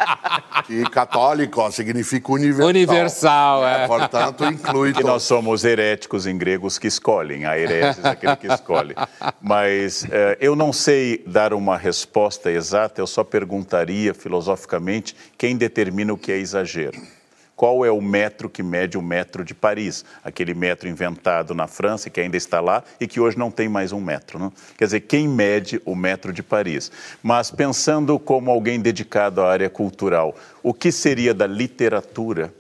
Speaker 3: que católico significa universal.
Speaker 4: Universal, é.
Speaker 3: Portanto, inclui...
Speaker 2: Que nós somos heréticos em gregos que escolhem. A hereses é aquele que escolhe. Mas é, eu não sei dar uma resposta exata, eu só perguntaria filosoficamente quem determina o que é exagero. Qual é o metro que mede o metro de Paris? Aquele metro inventado na França, que ainda está lá e que hoje não tem mais um metro. Não? Quer dizer, quem mede o metro de Paris? Mas pensando como alguém dedicado à área cultural, o que seria da literatura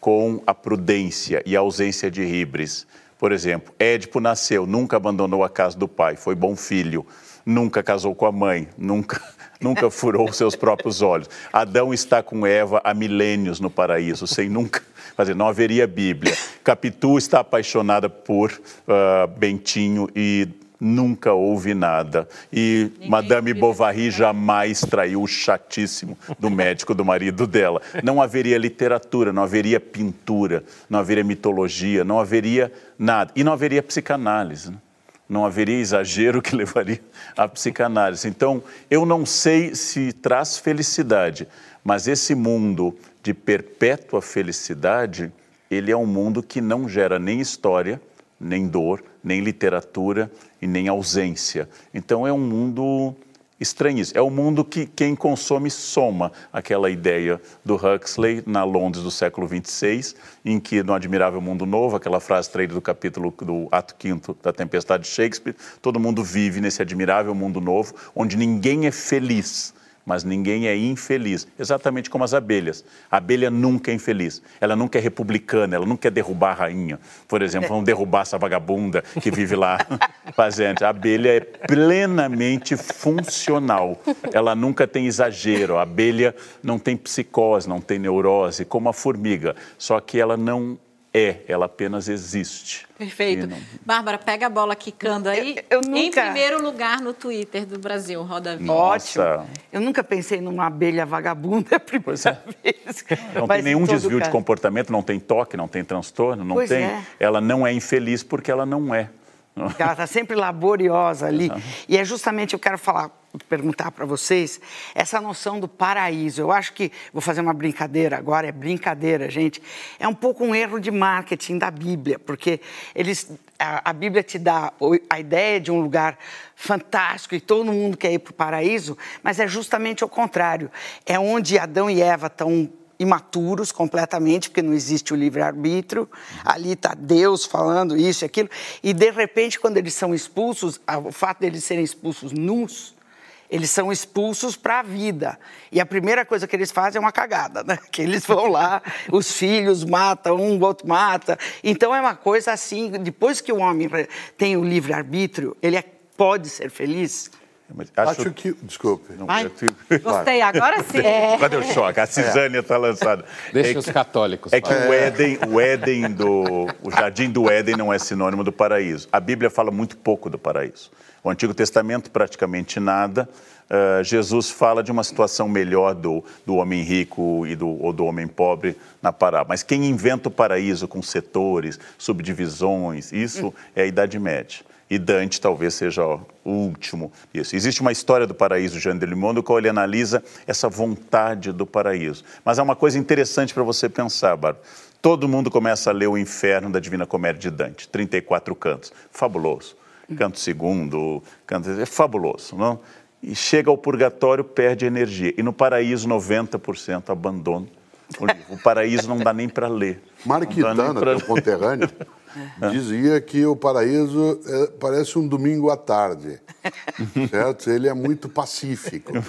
Speaker 2: com a prudência e a ausência de ribres? Por exemplo, Édipo nasceu, nunca abandonou a casa do pai, foi bom filho, nunca casou com a mãe, nunca nunca furou seus próprios olhos. Adão está com Eva há milênios no paraíso, sem nunca fazer, não haveria Bíblia. Capitu está apaixonada por uh, Bentinho e nunca houve nada. E Ninguém Madame Bovary jamais traiu o chatíssimo do médico do marido dela. Não haveria literatura, não haveria pintura, não haveria mitologia, não haveria nada. E não haveria psicanálise. Né? Não haveria exagero que levaria à psicanálise. Então, eu não sei se traz felicidade, mas esse mundo de perpétua felicidade, ele é um mundo que não gera nem história, nem dor, nem literatura e nem ausência. Então, é um mundo estranhíssimo. É o mundo que quem consome soma aquela ideia do Huxley na Londres do século XXVI, em que no Admirável Mundo Novo, aquela frase traída do capítulo do ato quinto da Tempestade de Shakespeare, todo mundo vive nesse admirável mundo novo, onde ninguém é feliz mas ninguém é infeliz, exatamente como as abelhas. A abelha nunca é infeliz, ela nunca é republicana, ela nunca quer derrubar a rainha. Por exemplo, vão derrubar essa vagabunda que vive lá fazendo. A abelha é plenamente funcional, ela nunca tem exagero. A abelha não tem psicose, não tem neurose, como a formiga, só que ela não é, ela apenas existe.
Speaker 1: Perfeito. Não... Bárbara, pega a bola quicando aí. Eu, eu nunca... Em primeiro lugar no Twitter do Brasil, Roda Vida.
Speaker 5: Ótimo. Eu nunca pensei numa abelha vagabunda a primeira é. vez.
Speaker 2: Não Mas tem nenhum desvio caso. de comportamento, não tem toque, não tem transtorno, não pois tem. É. Ela não é infeliz porque ela não é.
Speaker 5: Ela está sempre laboriosa ali. E é justamente, eu quero falar, perguntar para vocês, essa noção do paraíso. Eu acho que, vou fazer uma brincadeira agora, é brincadeira, gente. É um pouco um erro de marketing da Bíblia, porque eles, a, a Bíblia te dá a ideia de um lugar fantástico e todo mundo quer ir para o paraíso, mas é justamente o contrário. É onde Adão e Eva estão imaturos completamente, porque não existe o livre-arbítrio. Ali está Deus falando isso e aquilo. E, de repente, quando eles são expulsos, o fato deles serem expulsos nus, eles são expulsos para a vida. E a primeira coisa que eles fazem é uma cagada, né? Que eles vão lá, os filhos matam, um, o outro mata. Então é uma coisa assim, depois que o homem tem o livre-arbítrio, ele é, pode ser feliz,
Speaker 3: Acho... acho... que. Desculpe. Não,
Speaker 1: Vai. Gostei, agora sim. É.
Speaker 2: Cadê o choque? A Cisânia está é. lançada.
Speaker 4: Deixa é os católicos.
Speaker 2: É que o Éden, o Éden do. O jardim do Éden não é sinônimo do paraíso. A Bíblia fala muito pouco do paraíso. O Antigo Testamento, praticamente nada. Uh, Jesus fala de uma situação melhor do, do homem rico e do, ou do homem pobre na parábola. Mas quem inventa o paraíso com setores, subdivisões, isso hum. é a Idade Média e Dante talvez seja o último isso. Existe uma história do paraíso, Jean de Limondo, qual ele analisa essa vontade do paraíso. Mas há uma coisa interessante para você pensar, Bárbara. Todo mundo começa a ler o Inferno da Divina Comédia de Dante, 34 cantos. Fabuloso. Canto segundo, canto... é fabuloso, não? E chega ao purgatório, perde energia. E no paraíso, 90% abandona o livro. O paraíso não dá nem para ler.
Speaker 3: Marquitana, teu conterrâneo, é. dizia que o paraíso é, parece um domingo à tarde, certo? Ele é muito pacífico.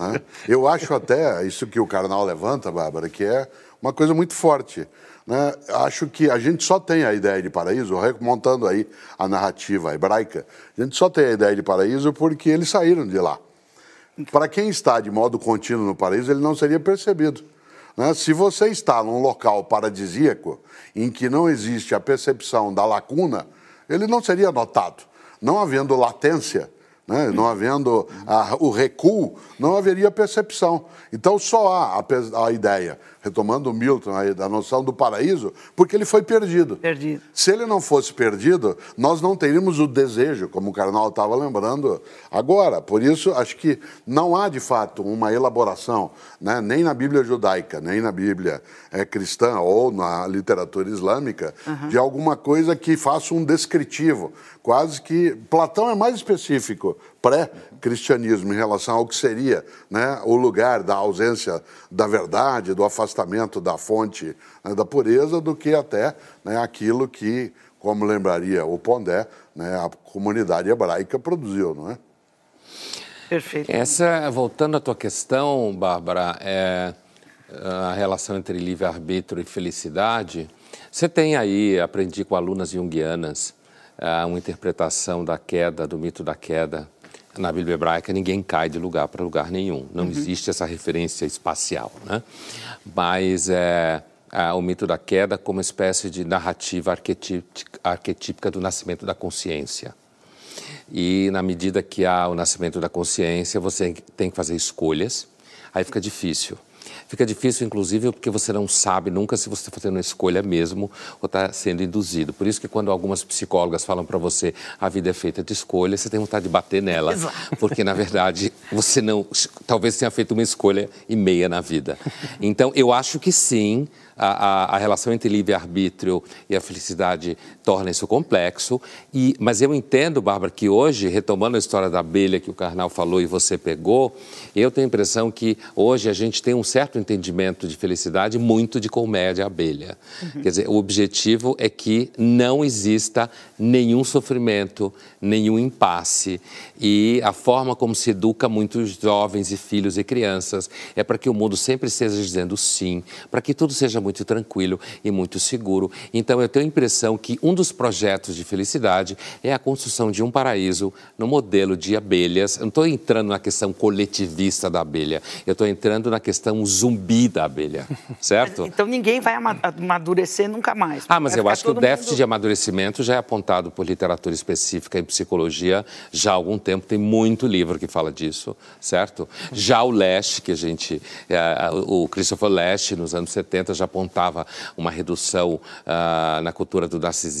Speaker 3: Né? Eu acho até, isso que o Karnal levanta, Bárbara, que é uma coisa muito forte. Né? Acho que a gente só tem a ideia de paraíso, remontando aí a narrativa hebraica, a gente só tem a ideia de paraíso porque eles saíram de lá. Para quem está de modo contínuo no paraíso, ele não seria percebido. Né? Se você está num local paradisíaco em que não existe a percepção da lacuna, ele não seria notado. Não havendo latência, né? não havendo a, o recuo, não haveria percepção. Então só há a, a ideia retomando o Milton aí, da noção do paraíso, porque ele foi perdido.
Speaker 5: Perdido.
Speaker 3: Se ele não fosse perdido, nós não teríamos o desejo, como o Carnal estava lembrando agora. Por isso, acho que não há, de fato, uma elaboração, né, nem na Bíblia judaica, nem na Bíblia é, cristã ou na literatura islâmica, uhum. de alguma coisa que faça um descritivo. Quase que. Platão é mais específico, pré-cristianismo, em relação ao que seria né, o lugar da ausência da verdade, do afastamento da fonte né, da pureza do que até né, aquilo que, como lembraria o Pondé, né, a comunidade hebraica produziu, não é?
Speaker 5: Perfeito.
Speaker 4: Essa, voltando à tua questão, Bárbara, é a relação entre livre-arbítrio e felicidade. Você tem aí, aprendi com alunas junguianas, é, uma interpretação da queda, do mito da queda, na Bíblia hebraica ninguém cai de lugar para lugar nenhum. Não uhum. existe essa referência espacial, né? Mas é, é, o mito da queda como uma espécie de narrativa arquetípica do nascimento da consciência. E na medida que há o nascimento da consciência, você tem que fazer escolhas. Aí fica difícil. Fica difícil, inclusive, porque você não sabe nunca se você está fazendo uma escolha mesmo ou está sendo induzido. Por isso que quando algumas psicólogas falam para você a vida é feita de escolhas, você tem vontade de bater nela. Exato. Porque, na verdade, você não... Talvez tenha feito uma escolha e meia na vida. Então, eu acho que sim, a, a, a relação entre livre-arbítrio e a felicidade torna isso complexo. E, mas eu entendo, Bárbara, que hoje, retomando a história da abelha que o Karnal falou e você pegou, eu tenho a impressão que hoje a gente tem um certo entendimento de felicidade muito de colméia abelha. Uhum. Quer dizer, o objetivo é que não exista nenhum sofrimento, nenhum impasse. E a forma como se educa muitos jovens e filhos e crianças é para que o mundo sempre esteja dizendo sim, para que tudo seja muito muito tranquilo e muito seguro. Então eu tenho a impressão que um dos projetos de felicidade é a construção de um paraíso no modelo de abelhas. Eu não estou entrando na questão coletivista da abelha, eu estou entrando na questão zumbi da abelha, certo?
Speaker 5: então ninguém vai amadurecer nunca mais.
Speaker 4: Ah, mas eu acho que o déficit mundo... de amadurecimento já é apontado por literatura específica em psicologia já há algum tempo. Tem muito livro que fala disso, certo? Já o Leste, que a gente, é, o Christopher Leste, nos anos 70, já apontava uma redução uh, na cultura do narcisismo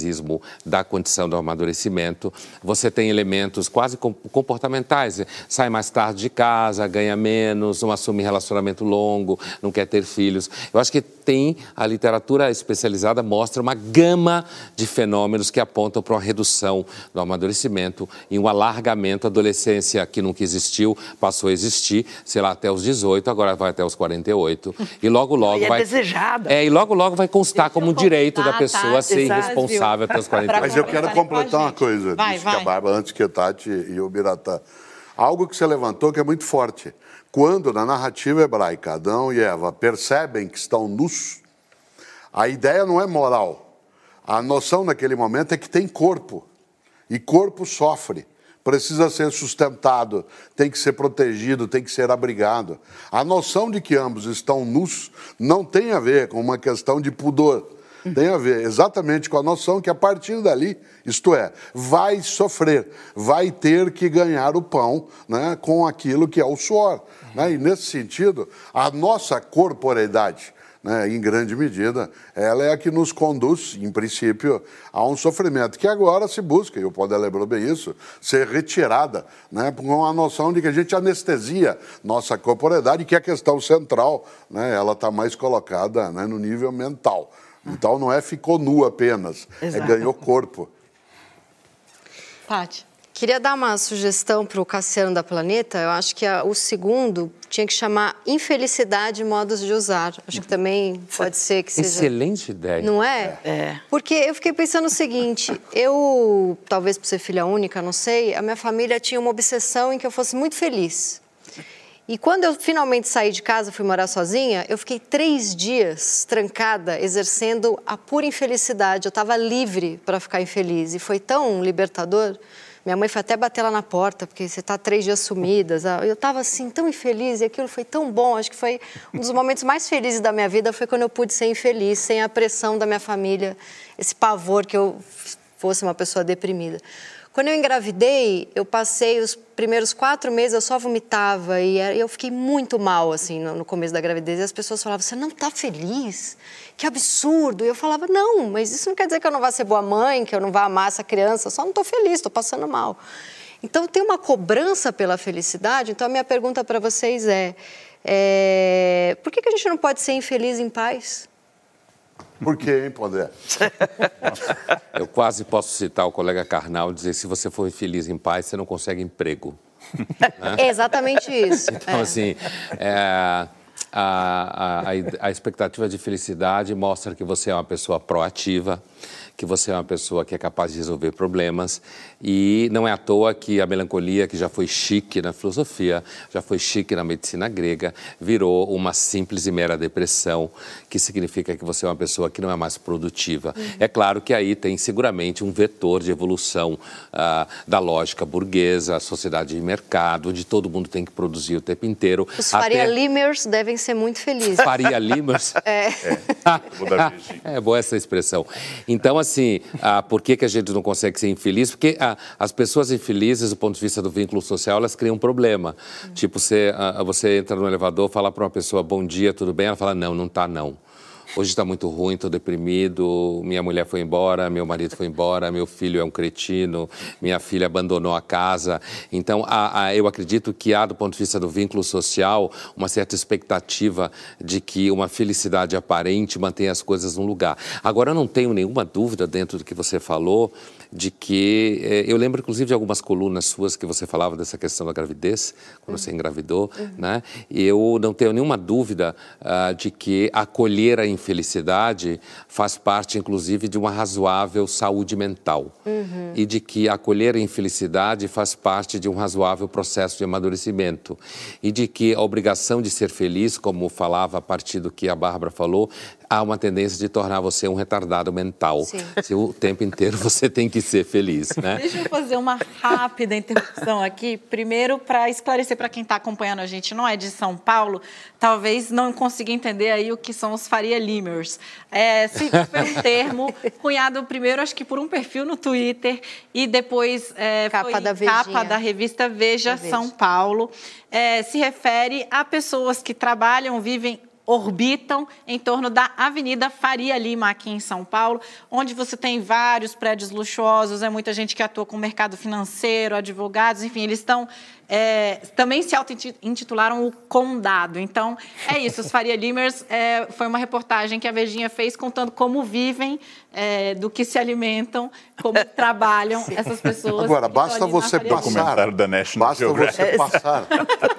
Speaker 4: da condição do amadurecimento. Você tem elementos quase comportamentais, sai mais tarde de casa, ganha menos, não assume relacionamento longo, não quer ter filhos. Eu acho que tem a literatura especializada mostra uma gama de fenômenos que apontam para uma redução do amadurecimento e um alargamento. A adolescência que nunca existiu passou a existir, sei lá, até os 18, agora vai até os 48. E logo, logo
Speaker 5: e é
Speaker 4: vai.
Speaker 5: desejada.
Speaker 4: É, e logo, logo vai constar
Speaker 1: Deixa
Speaker 4: como
Speaker 1: eu
Speaker 4: direito da
Speaker 1: contar,
Speaker 4: pessoa
Speaker 1: tá?
Speaker 4: ser
Speaker 1: Exato.
Speaker 4: Responsável até os 48.
Speaker 3: Mas eu quero completar uma coisa,
Speaker 1: Vai,
Speaker 3: disse que a
Speaker 1: vai.
Speaker 3: Bárbara, antes que a Tati e o Biratã. Algo que você levantou que é muito forte. Quando, na narrativa hebraica, Adão e Eva percebem que estão nus, a ideia não é moral. A noção naquele momento é que tem corpo. E corpo sofre. Precisa ser sustentado, tem que ser protegido, tem que ser abrigado. A noção de que ambos estão nus não tem a ver com uma questão de pudor. Tem a ver exatamente com a noção que a partir dali, isto é, vai sofrer, vai ter que ganhar o pão né, com aquilo que é o suor. Né? E nesse sentido, a nossa corporeidade, né, em grande medida, ela é a que nos conduz, em princípio, a um sofrimento que agora se busca, e o Pode lembrou bem isso, ser retirada, né, com a noção de que a gente anestesia nossa corporeidade, que é a questão central, né, ela está mais colocada né, no nível mental. Então não é ficou nu apenas,
Speaker 5: Exato.
Speaker 3: é ganhou corpo.
Speaker 1: Paty.
Speaker 7: Queria dar uma sugestão para o Cassiano da Planeta. Eu acho que a- o segundo tinha que chamar Infelicidade Modos de Usar. Acho que também pode ser que seja.
Speaker 4: Excelente ideia.
Speaker 7: Não é?
Speaker 5: É.
Speaker 7: Porque eu fiquei pensando o seguinte: eu, talvez por ser filha única, não sei, a minha família tinha uma obsessão em que eu fosse muito feliz. E quando eu finalmente saí de casa, fui morar sozinha, eu fiquei três dias trancada, exercendo a pura infelicidade. Eu estava livre para ficar infeliz. E foi tão libertador. Minha mãe foi até bater lá na porta, porque você está três dias sumidas. Eu estava assim, tão infeliz, e aquilo foi tão bom. Acho que foi um dos momentos mais felizes da minha vida, foi quando eu pude ser infeliz, sem a pressão da minha família, esse pavor que eu fosse uma pessoa deprimida. Quando eu engravidei, eu passei os primeiros quatro meses, eu só vomitava e eu fiquei muito mal, assim, no, começo da gravidez. E as pessoas falavam, você não está feliz? Que absurdo! E eu falava, não, mas isso não quer dizer que eu não vá ser boa mãe, que eu não vá amar essa criança, só não estou feliz, estou passando mal. Então, tem uma cobrança pela felicidade. Então, a minha pergunta para vocês é, é, por que, que a gente não pode ser infeliz em paz?
Speaker 3: Por quê, hein, Pondé?
Speaker 4: Eu quase posso citar o colega Karnal e dizer: se você for infeliz em paz, você não consegue emprego.
Speaker 7: É exatamente isso.
Speaker 4: Então,
Speaker 7: é.
Speaker 4: assim, é, a, a, a, a expectativa de felicidade mostra que você é uma pessoa proativa, que você é uma pessoa que é capaz de resolver problemas. E não é à toa que a melancolia, que já foi chique na filosofia, já foi chique na medicina grega, virou uma simples e mera depressão, que significa que você é uma pessoa que não é mais produtiva. É claro que aí tem seguramente um vetor de evolução ah, da lógica burguesa, sociedade de mercado, onde todo mundo tem que produzir o tempo inteiro.
Speaker 7: Os
Speaker 4: até-
Speaker 7: Faria Limers devem ser muito felizes.
Speaker 4: Faria Limers.
Speaker 2: Dar Virgínia.
Speaker 4: É boa essa expressão. Então, assim, ah, por que, que a gente não consegue ser infeliz? Porque ah, as pessoas infelizes, do ponto de vista do vínculo social, elas criam um problema. Tipo, você, ah, você entra no elevador, fala para uma pessoa, bom dia, tudo bem? Ela fala, não, não tá não. Hoje está muito ruim, estou deprimido, minha mulher foi embora, meu marido foi embora, meu filho é um cretino, minha filha abandonou a casa. Então, eu acredito que há, do ponto de vista do vínculo social, uma certa expectativa de que uma felicidade aparente mantenha as coisas no lugar. Agora, eu não tenho nenhuma dúvida dentro do que você falou, de que. eh, eu lembro, inclusive, de algumas colunas suas que você falava dessa questão da gravidez, quando você engravidou, né? E eu não tenho nenhuma dúvida ah, de que acolher a infelicidade faz parte, inclusive, de uma razoável saúde mental. E de que acolher a infelicidade faz parte de um razoável processo de amadurecimento. E de que a obrigação de ser feliz, como falava a partir do que a Bárbara falou, há uma tendência de tornar você um retardado mental.
Speaker 7: Sim.
Speaker 4: Se o tempo inteiro você tem que ser feliz, né?
Speaker 1: Deixa eu fazer uma rápida interrupção aqui. Primeiro, para esclarecer para quem está acompanhando a gente, não é de São Paulo, talvez não consiga entender aí o que são os Faria Limers. É, se foi um termo cunhado primeiro, acho que por um perfil no Twitter e depois é,
Speaker 7: Capa
Speaker 1: foi
Speaker 7: da
Speaker 1: capa da revista Veja
Speaker 7: Veja.
Speaker 1: São Paulo. É, se refere a pessoas que trabalham, vivem orbitam em torno da Avenida Faria Lima, aqui em São Paulo, onde você tem vários prédios luxuosos, é muita gente que atua com o mercado financeiro, advogados, enfim, eles estão é, também se auto-intitularam o Condado. Então, é isso. Os Faria Limers é, foi uma reportagem que a Vejinha fez contando como vivem, é, do que se alimentam, como trabalham essas pessoas.
Speaker 3: Agora, basta você passar,
Speaker 2: da National
Speaker 3: basta você passar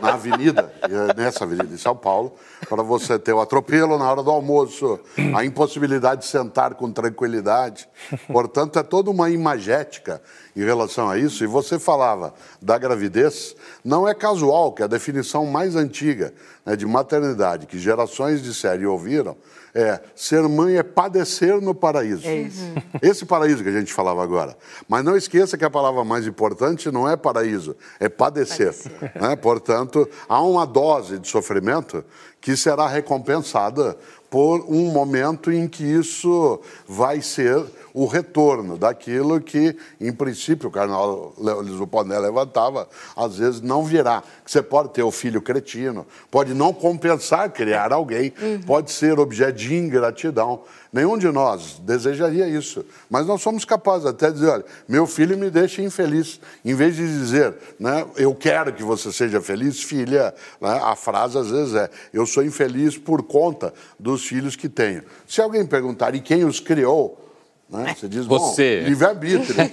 Speaker 3: na avenida, nessa avenida em São Paulo, para você ter o atropelo na hora do almoço, a impossibilidade de sentar com tranquilidade. Portanto, é toda uma imagética em relação a isso. E você falava da gravidez, não é casual que a definição mais antiga né, de maternidade que gerações de série ouviram é ser mãe é padecer no paraíso. É isso. Esse paraíso que a gente falava agora. Mas não esqueça que a palavra mais importante não é paraíso, é padecer. padecer. Né? Portanto, há uma dose de sofrimento que será recompensada por um momento em que isso vai ser o retorno daquilo que, em princípio, o carnal Lisboponé levantava, às vezes não virá. Você pode ter o filho cretino, pode não compensar criar alguém, uhum. pode ser objeto de ingratidão. Nenhum de nós desejaria isso. Mas nós somos capazes até de dizer, olha, meu filho me deixa infeliz. Em vez de dizer, né, eu quero que você seja feliz, filha, né, a frase às vezes é, eu sou infeliz por conta dos filhos que tenho. Se alguém perguntar, e quem os criou? Né? Você diz,
Speaker 4: você.
Speaker 3: livre-arbítrio.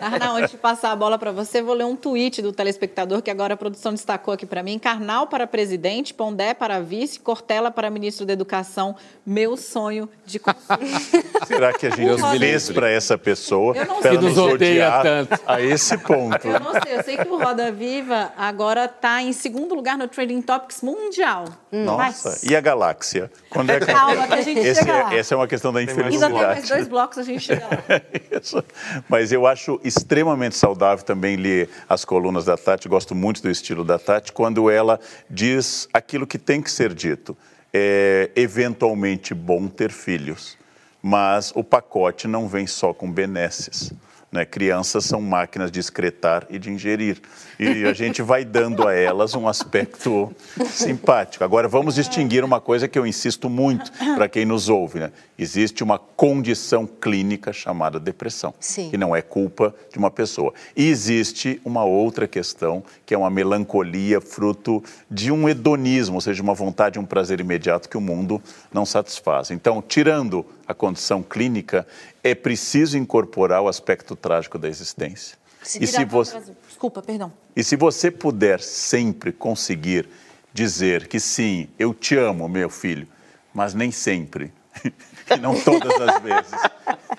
Speaker 1: Arnal, antes de passar a bola para você, vou ler um tweet do telespectador que agora a produção destacou aqui para mim. Carnal para presidente, Pondé para vice, Cortella para ministro da Educação. Meu sonho de
Speaker 2: Será que a gente fez para essa pessoa?
Speaker 1: Eu não
Speaker 2: sei.
Speaker 4: nos odeia tanto.
Speaker 2: A esse ponto.
Speaker 1: Eu não sei. Eu sei que o Roda Viva agora está em segundo lugar no Trending Topics mundial.
Speaker 2: Nossa, Mas... e a galáxia?
Speaker 1: Quando é que... Calma, que a gente
Speaker 2: Esse
Speaker 1: chega
Speaker 2: é,
Speaker 1: lá.
Speaker 2: Essa é uma questão da infelicidade
Speaker 1: ainda tem mais dois blocos, a gente chega lá.
Speaker 2: Mas eu acho extremamente saudável também ler as colunas da Tati, gosto muito do estilo da Tati, quando ela diz aquilo que tem que ser dito. É eventualmente bom ter filhos, mas o pacote não vem só com benesses. Né? Crianças são máquinas de excretar e de ingerir. E a gente vai dando a elas um aspecto simpático. Agora, vamos distinguir uma coisa que eu insisto muito para quem nos ouve. Né? Existe uma condição clínica chamada depressão,
Speaker 7: Sim.
Speaker 2: que não é culpa de uma pessoa. E existe uma outra questão, que é uma melancolia fruto de um hedonismo, ou seja, uma vontade, um prazer imediato que o mundo não satisfaz. Então, tirando a condição clínica, é preciso incorporar o aspecto trágico da existência.
Speaker 1: Se e se você... Desculpa, perdão.
Speaker 2: E se você puder sempre conseguir dizer que sim, eu te amo, meu filho, mas nem sempre, e não todas as vezes,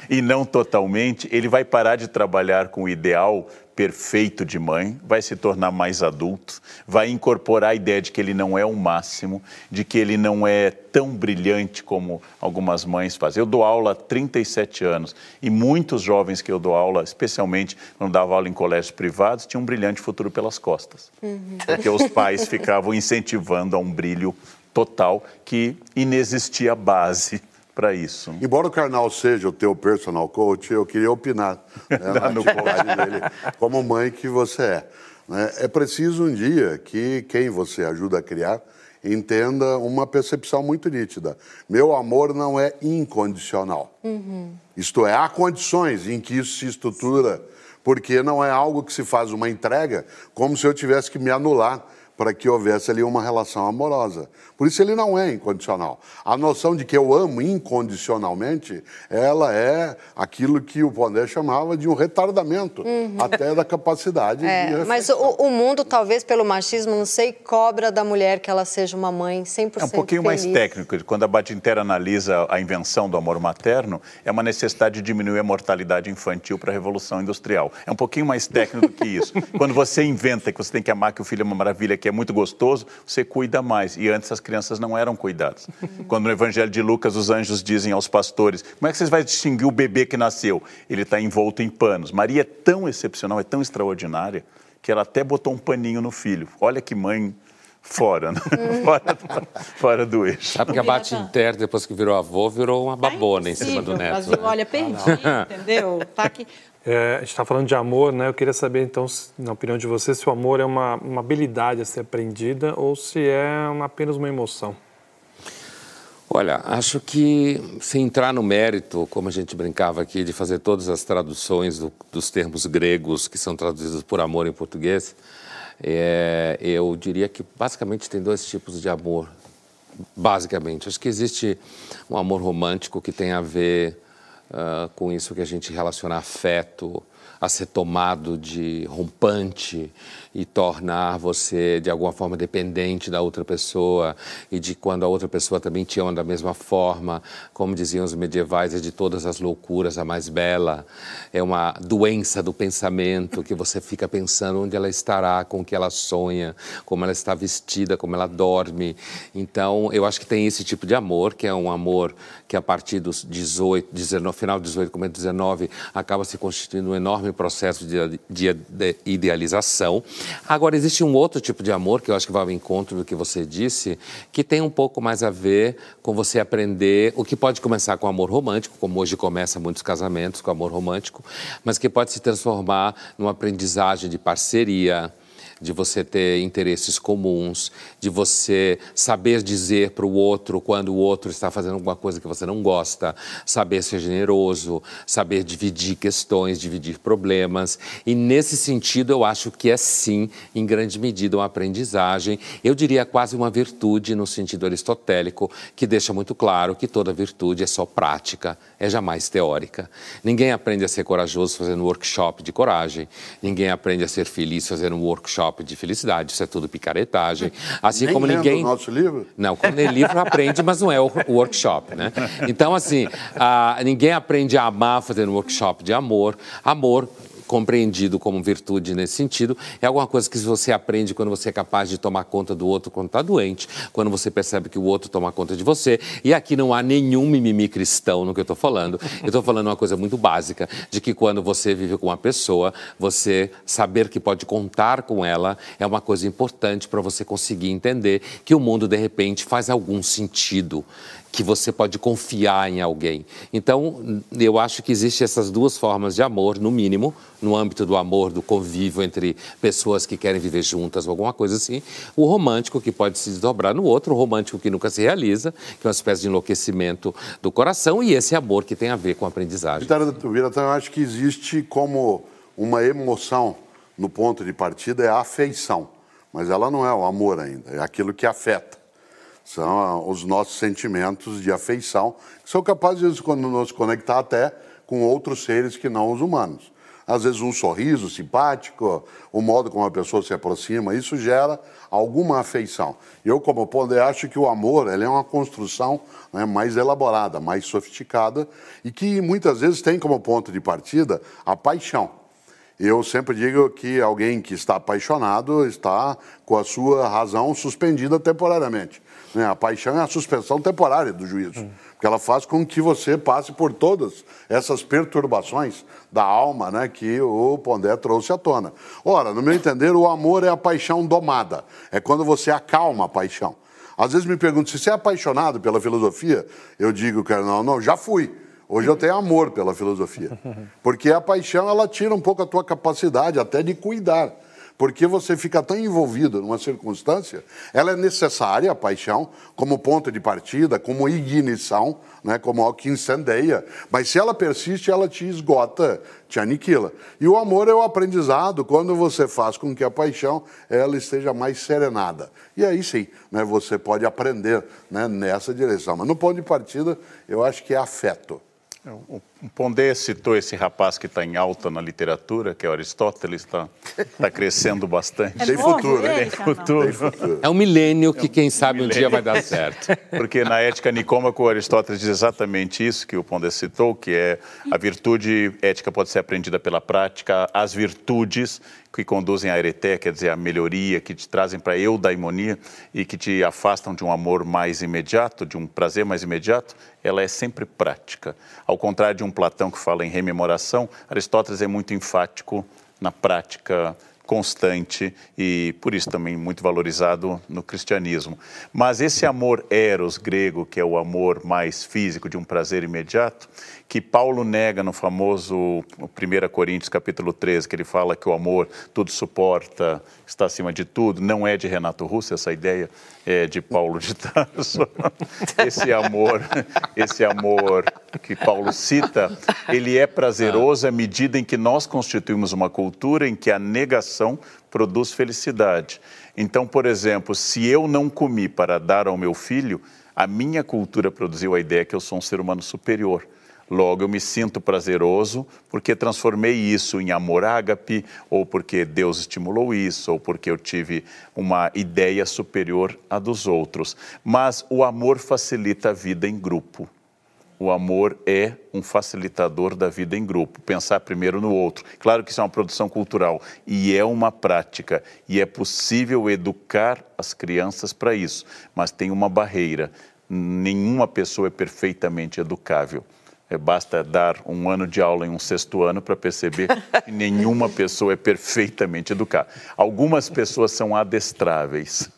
Speaker 2: e não totalmente, ele vai parar de trabalhar com o ideal perfeito de mãe, vai se tornar mais adulto, vai incorporar a ideia de que ele não é o máximo, de que ele não é tão brilhante como algumas mães fazem. Eu dou aula há 37 anos e muitos jovens que eu dou aula, especialmente quando dava aula em colégios privados, tinham um brilhante futuro pelas costas. Uhum. Porque os pais ficavam incentivando a um brilho total que inexistia base para isso.
Speaker 3: Embora o Karnal seja o teu personal coach, eu queria opinar né, na atividade dele, como mãe que você é. Né? É preciso um dia que quem você ajuda a criar entenda uma percepção muito nítida. Meu amor não é incondicional. Uhum. Isto é, há condições em que isso se estrutura, porque não é algo que se faz uma entrega como se eu tivesse que me anular para que houvesse ali uma relação amorosa. Por isso ele não é incondicional. A noção de que eu amo incondicionalmente, ela é aquilo que o Pondé chamava de um retardamento, uhum. até da capacidade
Speaker 7: é,
Speaker 3: de
Speaker 7: Mas o, o, mundo, talvez pelo machismo, não sei, cobra da mulher que ela seja uma mãe 100%
Speaker 2: É um pouquinho
Speaker 7: feliz.
Speaker 2: mais técnico. Quando a Batintera analisa a invenção do amor materno, é uma necessidade de diminuir a mortalidade infantil para a Revolução Industrial. É um pouquinho mais técnico do que isso. Quando você inventa que você tem que amar que o filho é uma maravilha, que é muito gostoso, você cuida mais. E antes as crianças não eram cuidadas. Quando no Evangelho de Lucas os anjos dizem aos pastores: Como é que vocês vão distinguir o bebê que nasceu? Ele está envolto em panos. Maria é tão excepcional, é tão extraordinária, que ela até botou um paninho no filho. Olha que mãe fora, né? fora, fora, do eixo.
Speaker 4: Sabe que a Bate Inter, depois que virou avô, virou uma babona em cima do neto.
Speaker 1: Brasil, né? olha, perdi, entendeu? Tá aqui.
Speaker 6: É, a gente está falando de amor, né? Eu queria saber, então, na opinião de você, se o amor é uma, uma habilidade a ser aprendida ou se é apenas uma emoção.
Speaker 4: Olha, acho que se entrar no mérito, como a gente brincava aqui, de fazer todas as traduções do, dos termos gregos que são traduzidos por amor em português, é, eu diria que basicamente tem dois tipos de amor. Basicamente, acho que existe um amor romântico que tem a ver uh, com isso que a gente relaciona afeto, a ser tomado de rompante e tornar você de alguma forma dependente da outra pessoa e de quando a outra pessoa também te ama da mesma forma, como diziam os medievais, é de todas as loucuras a mais bela. É uma doença do pensamento que você fica pensando onde ela estará, com o que ela sonha, como ela está vestida, como ela dorme. Então, eu acho que tem esse tipo de amor, que é um amor que a partir dos 18, 19, final de 18, começo 19, acaba se constituindo um enorme processo de, de, de idealização. Agora, existe um outro tipo de amor, que eu acho que vai ao encontro do que você disse, que tem um pouco mais a ver com você aprender, o que pode começar com amor romântico, como hoje começa muitos casamentos com amor romântico, mas que pode se transformar numa aprendizagem de parceria, de você ter interesses comuns, de você saber dizer para o outro quando o outro está fazendo alguma coisa que você não gosta, saber ser generoso, saber dividir questões, dividir problemas. E nesse sentido, eu acho que é sim, em grande medida, uma aprendizagem. Eu diria quase uma virtude no sentido aristotélico, que deixa muito claro que toda virtude é só prática, é jamais teórica. Ninguém aprende a ser corajoso fazendo um workshop de coragem, ninguém aprende a ser feliz fazendo um workshop de felicidade, isso é tudo picaretagem. Assim
Speaker 3: Nem
Speaker 4: como ninguém.
Speaker 3: o nosso livro?
Speaker 4: Não, quando lê livro aprende, mas não é o workshop, né? Então, assim, a, ninguém aprende a amar fazendo workshop de amor. Amor compreendido como virtude nesse sentido, é alguma coisa que você aprende quando você é capaz de tomar conta do outro quando está doente, quando você percebe que o outro toma conta de você. E aqui não há nenhum mimimi cristão no que eu estou falando. Eu estou falando uma coisa muito básica, de que quando você vive com uma pessoa, você saber que pode contar com ela é uma coisa importante para você conseguir entender que o mundo, de repente, faz algum sentido que você pode confiar em alguém. Então, eu acho que existem essas duas formas de amor, no mínimo, no âmbito do amor, do convívio entre pessoas que querem viver juntas ou alguma coisa assim. O romântico, que pode se desdobrar no outro, o romântico que nunca se realiza, que é uma espécie de enlouquecimento do coração, e esse amor que tem a ver com a aprendizagem.
Speaker 3: Viratã, eu acho que existe como uma emoção no ponto de partida, é a afeição. Mas ela não é o amor ainda, é aquilo que afeta são ah, os nossos sentimentos de afeição, que são capazes de nos conectar até com outros seres que não os humanos. Às vezes um sorriso simpático, o modo como a pessoa se aproxima, isso gera alguma afeição. Eu, como Pondé, acho que o amor é uma construção né, mais elaborada, mais sofisticada e que muitas vezes tem como ponto de partida a paixão. Eu sempre digo que alguém que está apaixonado está com a sua razão suspendida temporariamente. Né? A paixão é a suspensão temporária do juízo, hum. porque ela faz com que você passe por todas essas perturbações da alma né, que o Pondé trouxe à tona. Ora, no meu entender, o amor é a paixão domada, é quando você acalma a paixão. Às vezes me perguntam se você é apaixonado pela filosofia, eu digo, que não, não, já fui. Hoje eu tenho amor pela filosofia. Porque a paixão, ela tira um pouco a tua capacidade até de cuidar porque você fica tão envolvido numa circunstância, ela é necessária, a paixão, como ponto de partida, como ignição, né, como algo que incendeia, mas se ela persiste, ela te esgota, te aniquila. E o amor é o aprendizado quando você faz com que a paixão ela esteja mais serenada. E aí sim, né, você pode aprender né, nessa direção. Mas no ponto de partida, eu acho que é afeto.
Speaker 2: É, o Pondé citou esse rapaz que está em alta na literatura, que é Aristóteles, está tá crescendo bastante.
Speaker 3: É Tem futuro,
Speaker 2: né? futuro.
Speaker 4: futuro. É um milênio que, quem sabe, um, um dia vai dar certo.
Speaker 2: Porque na Ética Nicômaco, o Aristóteles diz exatamente isso que o Pondé citou, que é a virtude ética pode ser aprendida pela prática, as virtudes que conduzem à areté, quer dizer, a melhoria, que te trazem para a eudaimonia e que te afastam de um amor mais imediato, de um prazer mais imediato, ela é sempre prática. Ao contrário de um Platão que fala em rememoração, Aristóteles é muito enfático na prática constante e por isso também muito valorizado no cristianismo. Mas esse amor eros grego, que é o amor mais físico de um prazer imediato, que Paulo nega no famoso 1 Coríntios capítulo 13, que ele fala que o amor tudo suporta, está acima de tudo, não é de Renato Russo essa ideia, é de Paulo de Tarso. Esse amor, esse amor que Paulo cita, ele é prazeroso à medida em que nós constituímos uma cultura em que a negação produz felicidade. Então, por exemplo, se eu não comi para dar ao meu filho, a minha cultura produziu a ideia que eu sou um ser humano superior. Logo, eu me sinto prazeroso porque transformei isso em amor ágape, ou porque Deus estimulou isso, ou porque eu tive uma ideia superior à dos outros. Mas o amor facilita a vida em grupo. O amor é um facilitador da vida em grupo, pensar primeiro no outro. Claro que isso é uma produção cultural e é uma prática, e é possível educar as crianças para isso, mas tem uma barreira. Nenhuma pessoa é perfeitamente educável. É, basta dar um ano de aula em um sexto ano para perceber que nenhuma pessoa é perfeitamente educada. Algumas pessoas são adestráveis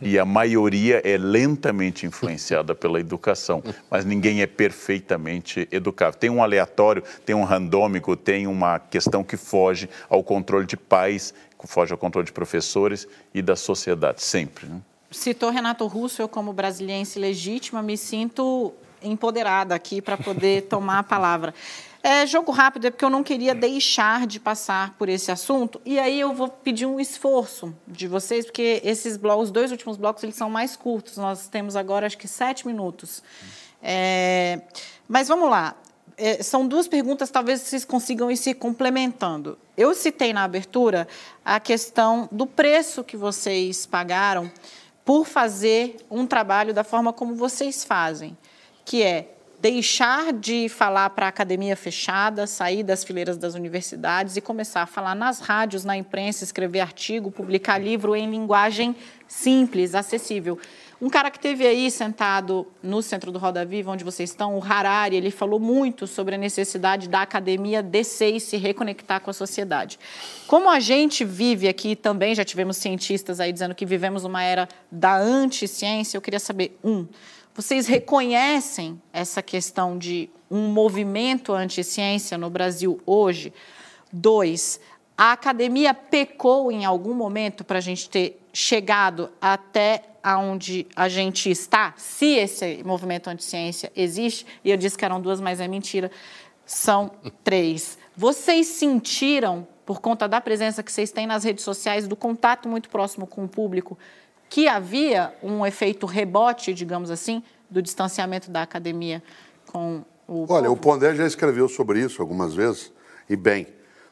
Speaker 2: e a maioria é lentamente influenciada pela educação, mas ninguém é perfeitamente educável. Tem um aleatório, tem um randômico, tem uma questão que foge ao controle de pais, foge ao controle de professores e da sociedade, sempre. Né?
Speaker 1: Citou Renato Russo, eu como brasiliense legítima me sinto empoderada aqui para poder tomar a palavra. É, jogo rápido é porque eu não queria deixar de passar por esse assunto. E aí eu vou pedir um esforço de vocês, porque esses blocos, os dois últimos blocos, eles são mais curtos. Nós temos agora, acho que, sete minutos. É, mas vamos lá. É, são duas perguntas, talvez vocês consigam ir se complementando. Eu citei na abertura a questão do preço que vocês pagaram por fazer um trabalho da forma como vocês fazem que é deixar de falar para a academia fechada, sair das fileiras das universidades e começar a falar nas rádios, na imprensa, escrever artigo, publicar livro em linguagem simples, acessível. Um cara que teve aí sentado no centro do Roda Viva, onde vocês estão, o Harari, ele falou muito sobre a necessidade da academia descer e se reconectar com a sociedade. Como a gente vive aqui também, já tivemos cientistas aí dizendo que vivemos uma era da anticiência, eu queria saber, um, vocês reconhecem essa questão de um movimento anti-ciência no Brasil hoje? Dois, a academia pecou em algum momento para a gente ter chegado até aonde a gente está, se esse movimento anti-ciência existe, e eu disse que eram duas, mas é mentira, são três. Vocês sentiram, por conta da presença que vocês têm nas redes sociais, do contato muito próximo com o público, que havia um efeito rebote, digamos assim, do distanciamento da academia com o.
Speaker 3: Olha,
Speaker 1: povo?
Speaker 3: o Pondé já escreveu sobre isso algumas vezes, e bem,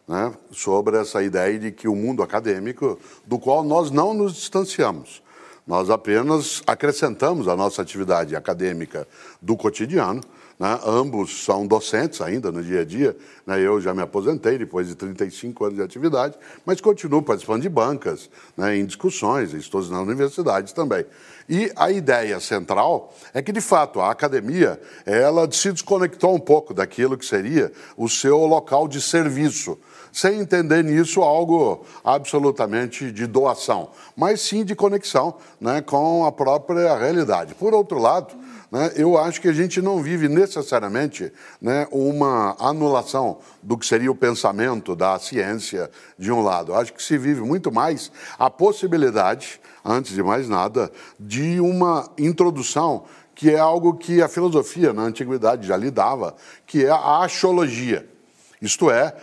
Speaker 3: né, sobre essa ideia de que o mundo acadêmico, do qual nós não nos distanciamos, nós apenas acrescentamos a nossa atividade acadêmica do cotidiano né? Ambos são docentes ainda no dia a dia. Né? Eu já me aposentei depois de 35 anos de atividade, mas continuo participando de bancas, né? em discussões, estou na universidade também. E a ideia central é que, de fato, a academia ela se desconectou um pouco daquilo que seria o seu local de serviço sem entender nisso algo absolutamente de doação, mas sim de conexão né, com a própria realidade. Por outro lado, né, eu acho que a gente não vive necessariamente né, uma anulação do que seria o pensamento da ciência de um lado. Eu acho que se vive muito mais a possibilidade, antes de mais nada, de uma introdução que é algo que a filosofia na antiguidade já lidava, que é a axiologia. Isto é,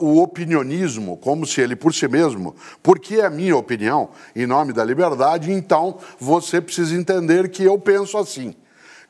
Speaker 3: o opinionismo, como se ele por si mesmo, porque é a minha opinião, em nome da liberdade, então você precisa entender que eu penso assim.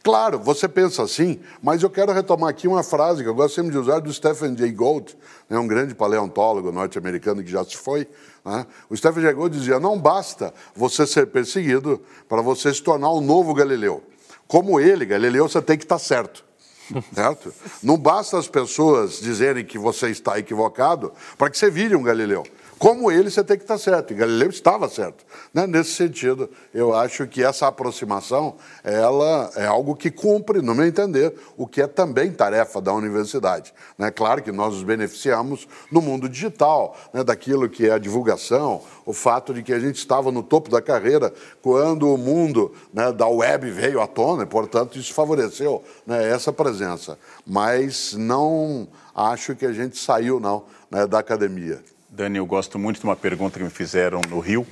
Speaker 3: Claro, você pensa assim, mas eu quero retomar aqui uma frase que eu gosto sempre de usar do Stephen Jay Gould, né, um grande paleontólogo norte-americano que já se foi. Né? O Stephen Jay Gould dizia: não basta você ser perseguido para você se tornar um novo Galileu. Como ele, Galileu, você tem que estar certo. Certo? Não basta as pessoas dizerem que você está equivocado para que você vire um Galileu. Como ele você tem que estar certo. E Galileu estava certo. Né? Nesse sentido, eu acho que essa aproximação ela é algo que cumpre, no meu entender, o que é também tarefa da universidade. Né? Claro que nós nos beneficiamos no mundo digital, né? daquilo que é a divulgação, o fato de que a gente estava no topo da carreira quando o mundo né, da web veio à tona, e, portanto, isso favoreceu né, essa presença. Mas não acho que a gente saiu, não, né, da academia.
Speaker 2: Dani, eu gosto muito de uma pergunta que me fizeram no Rio.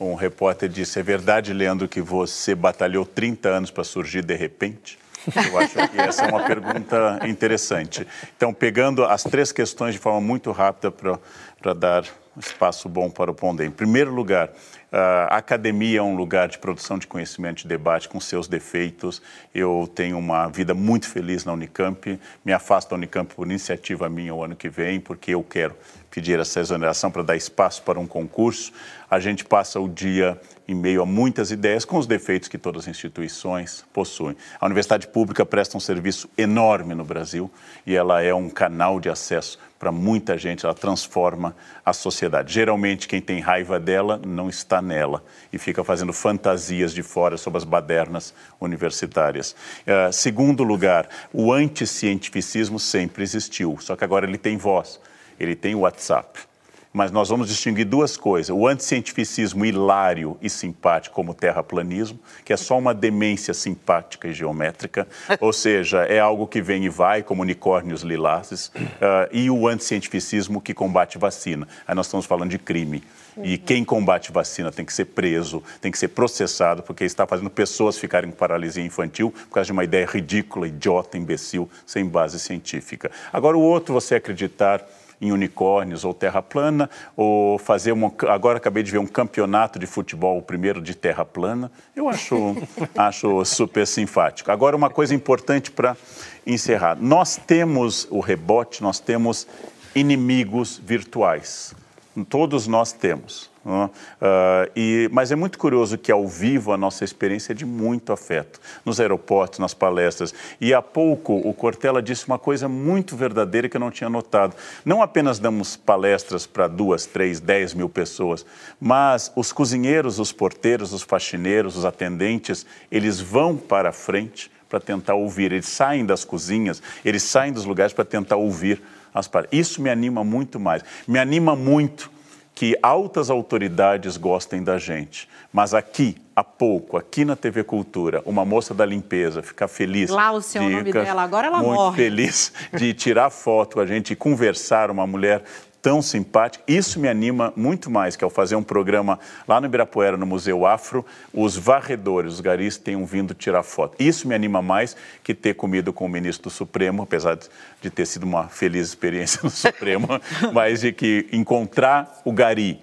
Speaker 2: Um repórter disse: É verdade, Leandro, que você batalhou 30 anos para surgir de repente? Eu acho que essa é uma pergunta interessante. Então, pegando as três questões de forma muito rápida para dar espaço bom para o Pondé. Em primeiro lugar, a academia é um lugar de produção de conhecimento e debate com seus defeitos. Eu tenho uma vida muito feliz na Unicamp. Me afasto da Unicamp por iniciativa minha o ano que vem, porque eu quero pedir essa exoneração para dar espaço para um concurso. A gente passa o dia em meio a muitas ideias, com os defeitos que todas as instituições possuem. A universidade pública presta um serviço enorme no Brasil e ela é um canal de acesso para muita gente, ela transforma a sociedade. Geralmente, quem tem raiva dela não está nela e fica fazendo fantasias de fora sobre as badernas universitárias. Uh, segundo lugar, o anticientificismo sempre existiu, só que agora ele tem voz, ele tem WhatsApp mas nós vamos distinguir duas coisas: o anticientificismo hilário e simpático, como o terraplanismo, que é só uma demência simpática e geométrica, ou seja, é algo que vem e vai, como unicórnios lilazes, uh, e o anticientificismo que combate vacina. Aí nós estamos falando de crime. E quem combate vacina tem que ser preso, tem que ser processado, porque está fazendo pessoas ficarem com paralisia infantil por causa de uma ideia ridícula, idiota, imbecil, sem base científica. Agora, o outro, você acreditar em unicórnios ou terra plana, ou fazer uma. Agora acabei de ver um campeonato de futebol, o primeiro de terra plana. Eu acho, acho super simpático. Agora, uma coisa importante para encerrar: nós temos o rebote, nós temos inimigos virtuais. Todos nós temos. Uh, e, mas é muito curioso que ao vivo a nossa experiência é de muito afeto, nos aeroportos, nas palestras. E há pouco o Cortella disse uma coisa muito verdadeira que eu não tinha notado. Não apenas damos palestras para duas, três, dez mil pessoas, mas os cozinheiros, os porteiros, os faxineiros, os atendentes, eles vão para a frente para tentar ouvir. Eles saem das cozinhas, eles saem dos lugares para tentar ouvir as palestras. Isso me anima muito mais. Me anima muito que altas autoridades gostem da gente. Mas aqui, há pouco, aqui na TV Cultura, uma moça da limpeza ficar feliz.
Speaker 1: Lá o seu nome dela, agora ela
Speaker 2: muito
Speaker 1: morre.
Speaker 2: feliz de tirar foto com a gente e conversar, uma mulher tão simpática. Isso me anima muito mais, que ao fazer um programa lá no Ibirapuera, no Museu Afro, os varredores, os garis, tenham vindo tirar foto. Isso me anima mais que ter comido com o ministro do Supremo, apesar de ter sido uma feliz experiência no Supremo, mas de que encontrar o gari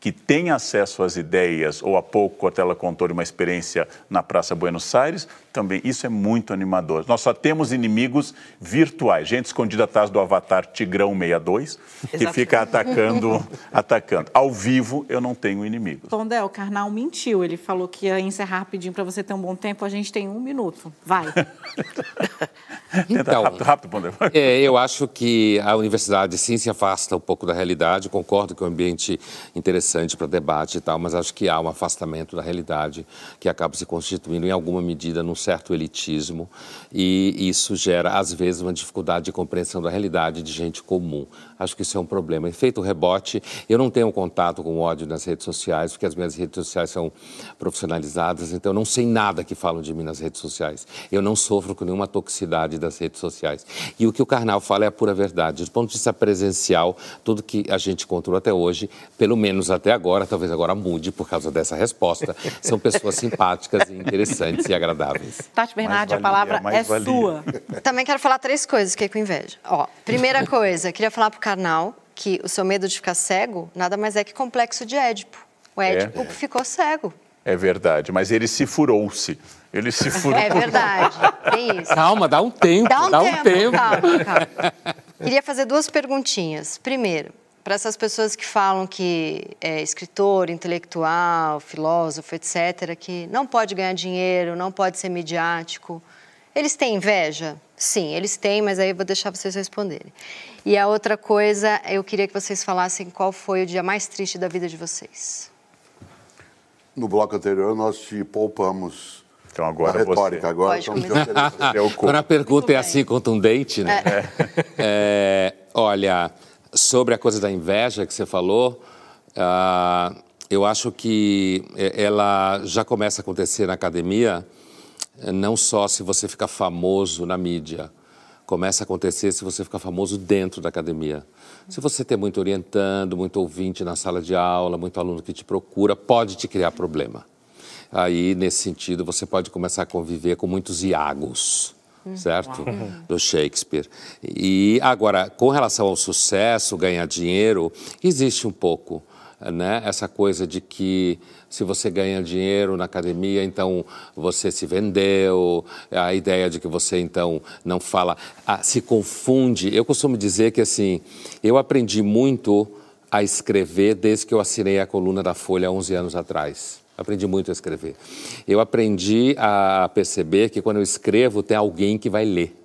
Speaker 2: que tem acesso às ideias, ou há pouco Cortella contou de uma experiência na Praça Buenos Aires, também isso é muito animador. Nós só temos inimigos virtuais, gente escondida atrás do avatar Tigrão 62, que fica atacando, atacando. Ao vivo eu não tenho inimigos.
Speaker 1: Pondé, o Karnal mentiu, ele falou que ia encerrar rapidinho para você ter um bom tempo, a gente tem um minuto. Vai.
Speaker 2: então, rápido, rápido Pondé.
Speaker 4: É, eu acho que a universidade sim se afasta um pouco da realidade, concordo que é um ambiente interessante para debate e tal, mas acho que há um afastamento da realidade que acaba se constituindo em alguma medida num certo elitismo e isso gera, às vezes, uma dificuldade de compreensão da realidade de gente comum. Acho que isso é um problema. E feito o rebote, eu não tenho contato com ódio nas redes sociais, porque as minhas redes sociais são profissionalizadas, então eu não sei nada que falam de mim nas redes sociais. Eu não sofro com nenhuma toxicidade das redes sociais. E o que o Karnal fala é a pura verdade. Do ponto de vista presencial, tudo que a gente encontrou até hoje, pelo menos até agora, talvez agora mude por causa dessa resposta, são pessoas simpáticas e interessantes e agradáveis.
Speaker 1: Tati Bernardi, a palavra é valia. sua.
Speaker 7: Também quero falar três coisas, fiquei com inveja. Ó, primeira coisa, queria falar para o Karnal que o seu medo de ficar cego nada mais é que complexo de Édipo. O Édipo é. ficou cego.
Speaker 2: É verdade, mas ele se furou-se. Ele se furou.
Speaker 7: É verdade, tem isso.
Speaker 4: Calma, dá um tempo, dá um dá tempo. Um tempo. Calma, calma.
Speaker 7: Queria fazer duas perguntinhas. Primeiro, para essas pessoas que falam que é escritor, intelectual, filósofo, etc., que não pode ganhar dinheiro, não pode ser midiático, eles têm inveja Sim, eles têm, mas aí eu vou deixar vocês responderem. E a outra coisa, eu queria que vocês falassem qual foi o dia mais triste da vida de vocês.
Speaker 3: No bloco anterior, nós te poupamos
Speaker 2: Então agora
Speaker 3: a retórica.
Speaker 2: você.
Speaker 3: Agora estamos.
Speaker 2: É
Speaker 4: Quando a pergunta
Speaker 7: Muito
Speaker 4: é
Speaker 7: bem.
Speaker 4: assim contundente, né? É, olha, sobre a coisa da inveja que você falou, ah, eu acho que ela já começa a acontecer na academia, não só se você fica famoso na mídia, começa a acontecer se você ficar famoso dentro da academia. Se você tem muito orientando, muito ouvinte na sala de aula, muito aluno que te procura, pode te criar problema. Aí, nesse sentido, você pode começar a conviver com muitos Iagos, certo? Do Shakespeare. E agora, com relação ao sucesso, ganhar dinheiro, existe um pouco. Né? Essa coisa de que se você ganha dinheiro na academia, então você se vendeu, a ideia de que você então não fala, ah, se confunde. Eu costumo dizer que assim, eu aprendi muito a escrever desde que eu assinei a coluna da Folha há 11 anos atrás. Aprendi muito a escrever. Eu aprendi a perceber que quando eu escrevo tem alguém que vai ler.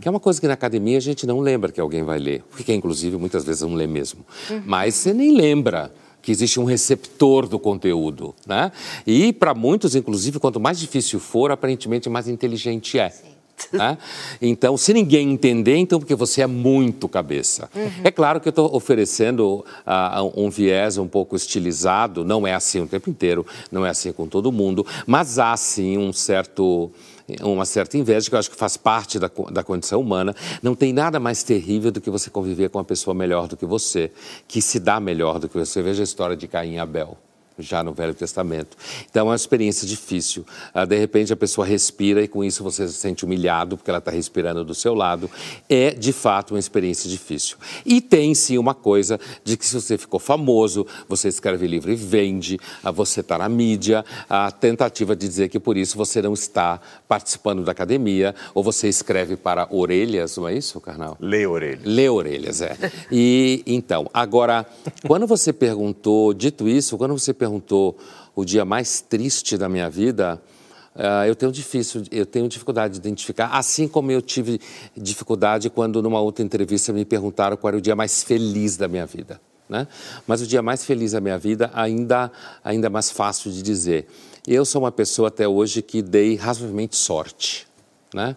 Speaker 4: Que é uma coisa que na academia a gente não lembra que alguém vai ler, porque inclusive muitas vezes não lê mesmo. Mas você nem lembra que existe um receptor do conteúdo, né? E para muitos, inclusive, quanto mais difícil for, aparentemente mais inteligente é. Né? Então, se ninguém entender, então porque você é muito cabeça. É claro que eu estou oferecendo ah, um viés um pouco estilizado, não é assim o tempo inteiro, não é assim com todo mundo, mas há sim um certo uma certa inveja, que eu acho que faz parte da, da condição humana. Não tem nada mais terrível do que você conviver com uma pessoa melhor do que você, que se dá melhor do que você. Veja a história de Caim e Abel já no Velho Testamento. Então é uma experiência difícil. Ah, de repente a pessoa respira e com isso você se sente humilhado porque ela está respirando do seu lado. É de fato uma experiência difícil. E tem sim uma coisa de que se você ficou famoso, você escreve livro e vende, ah, você está na mídia, a tentativa de dizer que por isso você não está participando da academia ou você escreve para orelhas, não é isso, Carnal?
Speaker 2: Lê a orelha.
Speaker 4: Lê orelhas, é. E então, agora, quando você perguntou, dito isso, quando você perguntou o dia mais triste da minha vida, ah, eu tenho difícil, eu tenho dificuldade de identificar, assim como eu tive dificuldade quando numa outra entrevista me perguntaram qual era o dia mais feliz da minha vida. Né? Mas o dia mais feliz da minha vida ainda ainda mais fácil de dizer. Eu sou uma pessoa até hoje que dei razoavelmente sorte, né?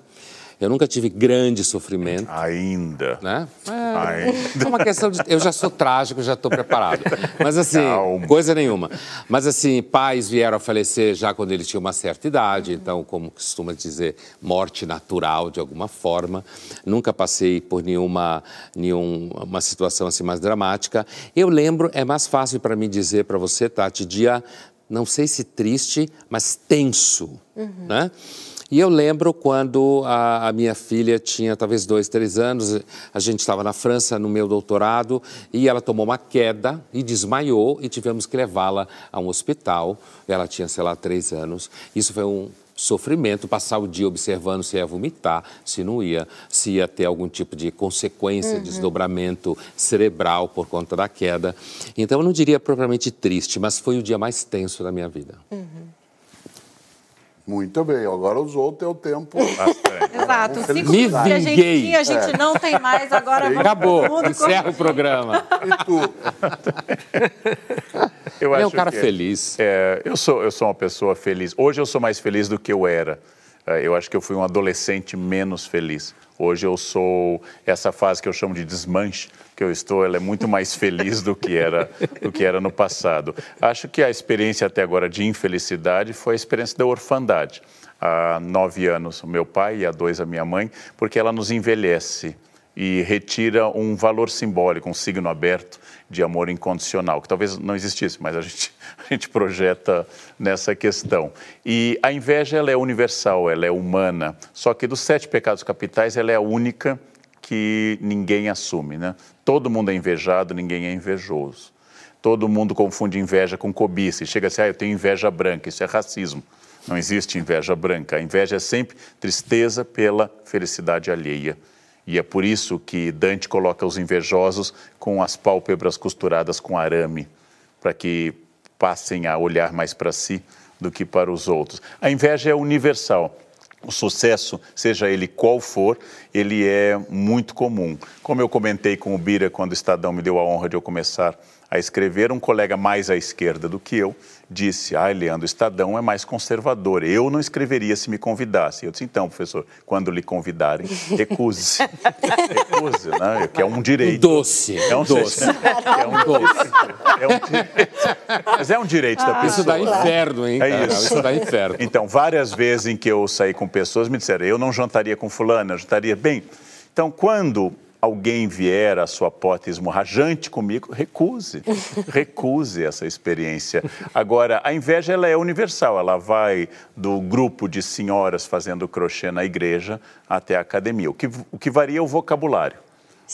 Speaker 4: Eu nunca tive grande sofrimento
Speaker 2: Ainda.
Speaker 4: né? É, é uma questão de. Eu já sou trágico, já estou preparado. Mas assim,
Speaker 2: Calma.
Speaker 4: coisa nenhuma. Mas assim, pais vieram a falecer já quando eles tinham uma certa idade, então, como costuma dizer, morte natural de alguma forma. Nunca passei por nenhuma, nenhuma situação assim mais dramática. Eu lembro, é mais fácil para mim dizer para você, Tati, dia, não sei se triste, mas tenso, né? E eu lembro quando a, a minha filha tinha talvez dois, três anos, a gente estava na França no meu doutorado e ela tomou uma queda e desmaiou e tivemos que levá-la a um hospital. Ela tinha, sei lá, três anos. Isso foi um sofrimento, passar o dia observando se ia vomitar, se não ia, se ia ter algum tipo de consequência, desdobramento cerebral por conta da queda. Então eu não diria propriamente triste, mas foi o dia mais tenso da minha vida.
Speaker 3: Muito bem, agora usou o teu tempo.
Speaker 2: Bastante.
Speaker 1: Exato. Os cinco
Speaker 4: Me
Speaker 1: minutos que a gente
Speaker 4: vinguei.
Speaker 1: tinha, a gente não tem mais. Agora vamos
Speaker 4: Acabou, encerra o programa.
Speaker 3: E tu?
Speaker 2: Eu
Speaker 4: Ele é um cara
Speaker 2: que-
Speaker 4: feliz.
Speaker 2: É, eu, sou, eu sou uma pessoa feliz. Hoje eu sou mais feliz do que eu era. É, eu acho que eu fui um adolescente menos feliz. Hoje eu sou essa fase que eu chamo de desmanche que eu estou, ela é muito mais feliz do que era do que era no passado. Acho que a experiência até agora de infelicidade foi a experiência da orfandade. Há nove anos o meu pai e há dois a minha mãe, porque ela nos envelhece e retira um valor simbólico, um signo aberto de amor incondicional, que talvez não existisse, mas a gente, a gente projeta nessa questão. E a inveja ela é universal, ela é humana, só que dos sete pecados capitais ela é a única que ninguém assume. Né? Todo mundo é invejado, ninguém é invejoso. Todo mundo confunde inveja com cobiça. E chega assim, ah, eu tenho inveja branca. Isso é racismo. Não existe inveja branca. A inveja é sempre tristeza pela felicidade alheia. E é por isso que Dante coloca os invejosos com as pálpebras costuradas com arame, para que passem a olhar mais para si do que para os outros. A inveja é universal. O sucesso, seja ele qual for, ele é muito comum. Como eu comentei com o Bira quando o Estadão me deu a honra de eu começar a escrever, um colega mais à esquerda do que eu disse: Ah, Leandro, o Estadão é mais conservador. Eu não escreveria se me convidasse. Eu disse: Então, professor, quando lhe convidarem, recuse-se. recuse, né? Que é um direito.
Speaker 4: Doce.
Speaker 2: É um
Speaker 4: doce.
Speaker 2: É um doce. É um direito. Mas é um direito da pessoa.
Speaker 4: Isso dá inferno, hein?
Speaker 2: É
Speaker 4: cara?
Speaker 2: isso.
Speaker 4: Isso dá inferno.
Speaker 2: Então, várias vezes em que eu saí com pessoas, me disseram: Eu não jantaria com fulano, eu jantaria. Bem, então, quando alguém vier à sua porta esmorrajante comigo, recuse, recuse essa experiência. Agora, a inveja ela é universal, ela vai do grupo de senhoras fazendo crochê na igreja até a academia. O que, o que varia é o vocabulário.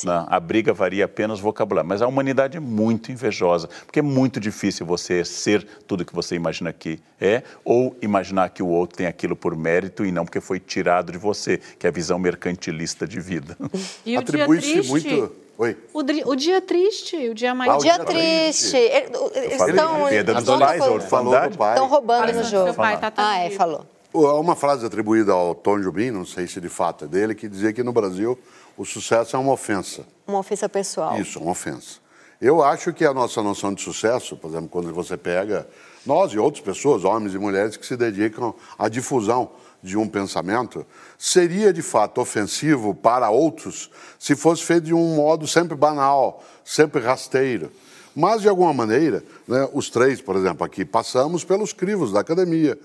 Speaker 2: Né? A briga varia apenas vocabulário, mas a humanidade é muito invejosa, porque é muito difícil você ser tudo que você imagina que é, ou imaginar que o outro tem aquilo por mérito e não porque foi tirado de você, que é a visão mercantilista de vida.
Speaker 1: E o dia
Speaker 3: Atribui-se
Speaker 1: triste?
Speaker 3: muito. Oi.
Speaker 1: O, dri- o dia triste, o dia mais...
Speaker 3: Ah, o
Speaker 7: Dia
Speaker 3: dia
Speaker 7: triste.
Speaker 3: triste.
Speaker 7: Ele- Eles
Speaker 2: falei
Speaker 7: estão
Speaker 2: perda dos
Speaker 7: estão
Speaker 2: pais, a
Speaker 3: Falou
Speaker 2: orfandade.
Speaker 3: do pai.
Speaker 7: estão roubando no jogo.
Speaker 1: pai tá
Speaker 7: Ah, é,
Speaker 1: atendido.
Speaker 7: falou.
Speaker 3: Há uma frase atribuída ao Tom Jobim, não sei se de fato é dele, que dizia que no Brasil o sucesso é uma ofensa.
Speaker 7: Uma ofensa pessoal.
Speaker 3: Isso, uma ofensa. Eu acho que a nossa noção de sucesso, por exemplo, quando você pega nós e outras pessoas, homens e mulheres que se dedicam à difusão de um pensamento, seria de fato ofensivo para outros se fosse feito de um modo sempre banal, sempre rasteiro. Mas, de alguma maneira, né, os três, por exemplo, aqui, passamos pelos crivos da academia.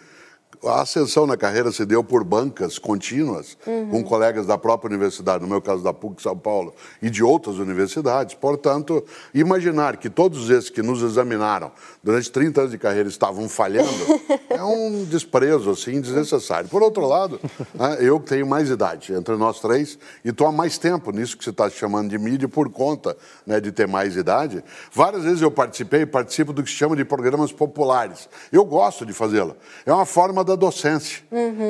Speaker 3: A ascensão na carreira se deu por bancas contínuas, com colegas da própria universidade, no meu caso da PUC São Paulo, e de outras universidades. Portanto, imaginar que todos esses que nos examinaram durante 30 anos de carreira estavam falhando é um desprezo assim, desnecessário. Por outro lado, né, eu que tenho mais idade entre nós três e estou há mais tempo nisso que você está chamando de mídia por conta né, de ter mais idade. Várias vezes eu participei, participo do que se chama de programas populares. Eu gosto de fazê-lo. É uma forma da docência.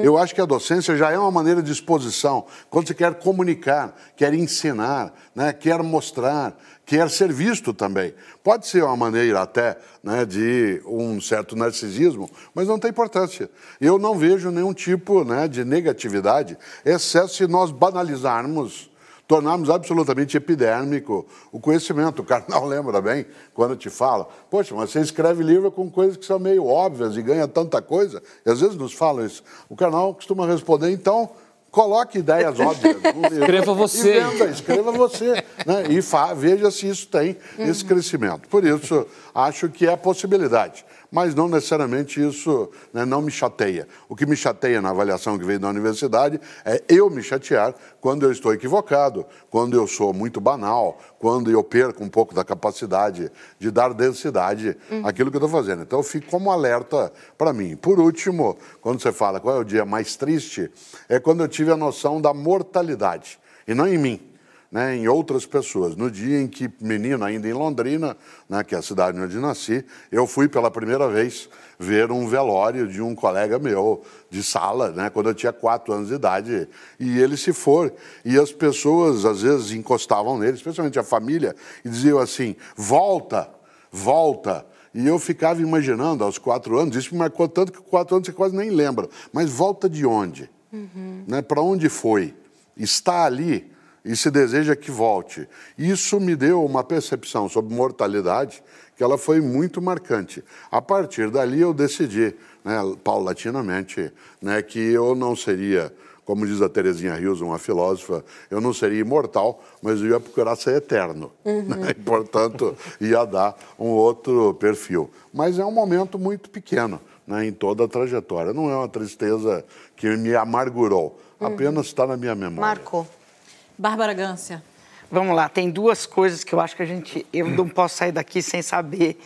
Speaker 3: Eu acho que a docência já é uma maneira de exposição. Quando você quer comunicar, quer ensinar, né, quer mostrar, quer ser visto também. Pode ser uma maneira até né, de um certo narcisismo, mas não tem importância. Eu não vejo nenhum tipo né, de negatividade, exceto se nós banalizarmos tornarmos absolutamente epidérmico o conhecimento. O Carnal lembra bem quando te fala, poxa, mas você escreve livro com coisas que são meio óbvias e ganha tanta coisa, e às vezes nos falam isso. O Carnal costuma responder, então, coloque ideias óbvias.
Speaker 4: Escreva você.
Speaker 3: Venda, escreva você. Né? E veja se isso tem esse crescimento. Por isso, acho que é possibilidade. Mas não necessariamente isso né, não me chateia. O que me chateia na avaliação que veio da universidade é eu me chatear quando eu estou equivocado, quando eu sou muito banal, quando eu perco um pouco da capacidade de dar densidade àquilo que eu estou fazendo. Então, eu fico como alerta para mim. Por último, quando você fala qual é o dia mais triste, é quando eu tive a noção da mortalidade, e não em mim né, em outras pessoas. No dia em que, menino, ainda em Londrina, né, que é a cidade onde nasci, eu fui pela primeira vez ver um velório de um colega meu de sala, né, quando eu tinha quatro anos de idade, e ele se foi. E as pessoas, às vezes, encostavam nele, especialmente a família, e diziam assim: volta, volta. E eu ficava imaginando aos quatro anos, isso me marcou tanto que quatro anos você quase nem lembra. Mas volta de onde? Né, Para onde foi? Está ali e se deseja que volte. Isso me deu uma percepção sobre mortalidade que ela foi muito marcante. A partir dali eu decidi, né, paulatinamente, né, que eu não seria, como diz a Terezinha Rios, uma filósofa, eu não seria imortal, mas eu ia procurar ser eterno. né, e, portanto, ia dar um outro perfil. Mas é um momento muito pequeno né, em toda a trajetória. Não é uma tristeza que me amargurou, apenas está na minha memória.
Speaker 7: Marcou.
Speaker 1: Bárbara Gância.
Speaker 5: Vamos lá, tem duas coisas que eu acho que a gente. Eu não posso sair daqui sem saber.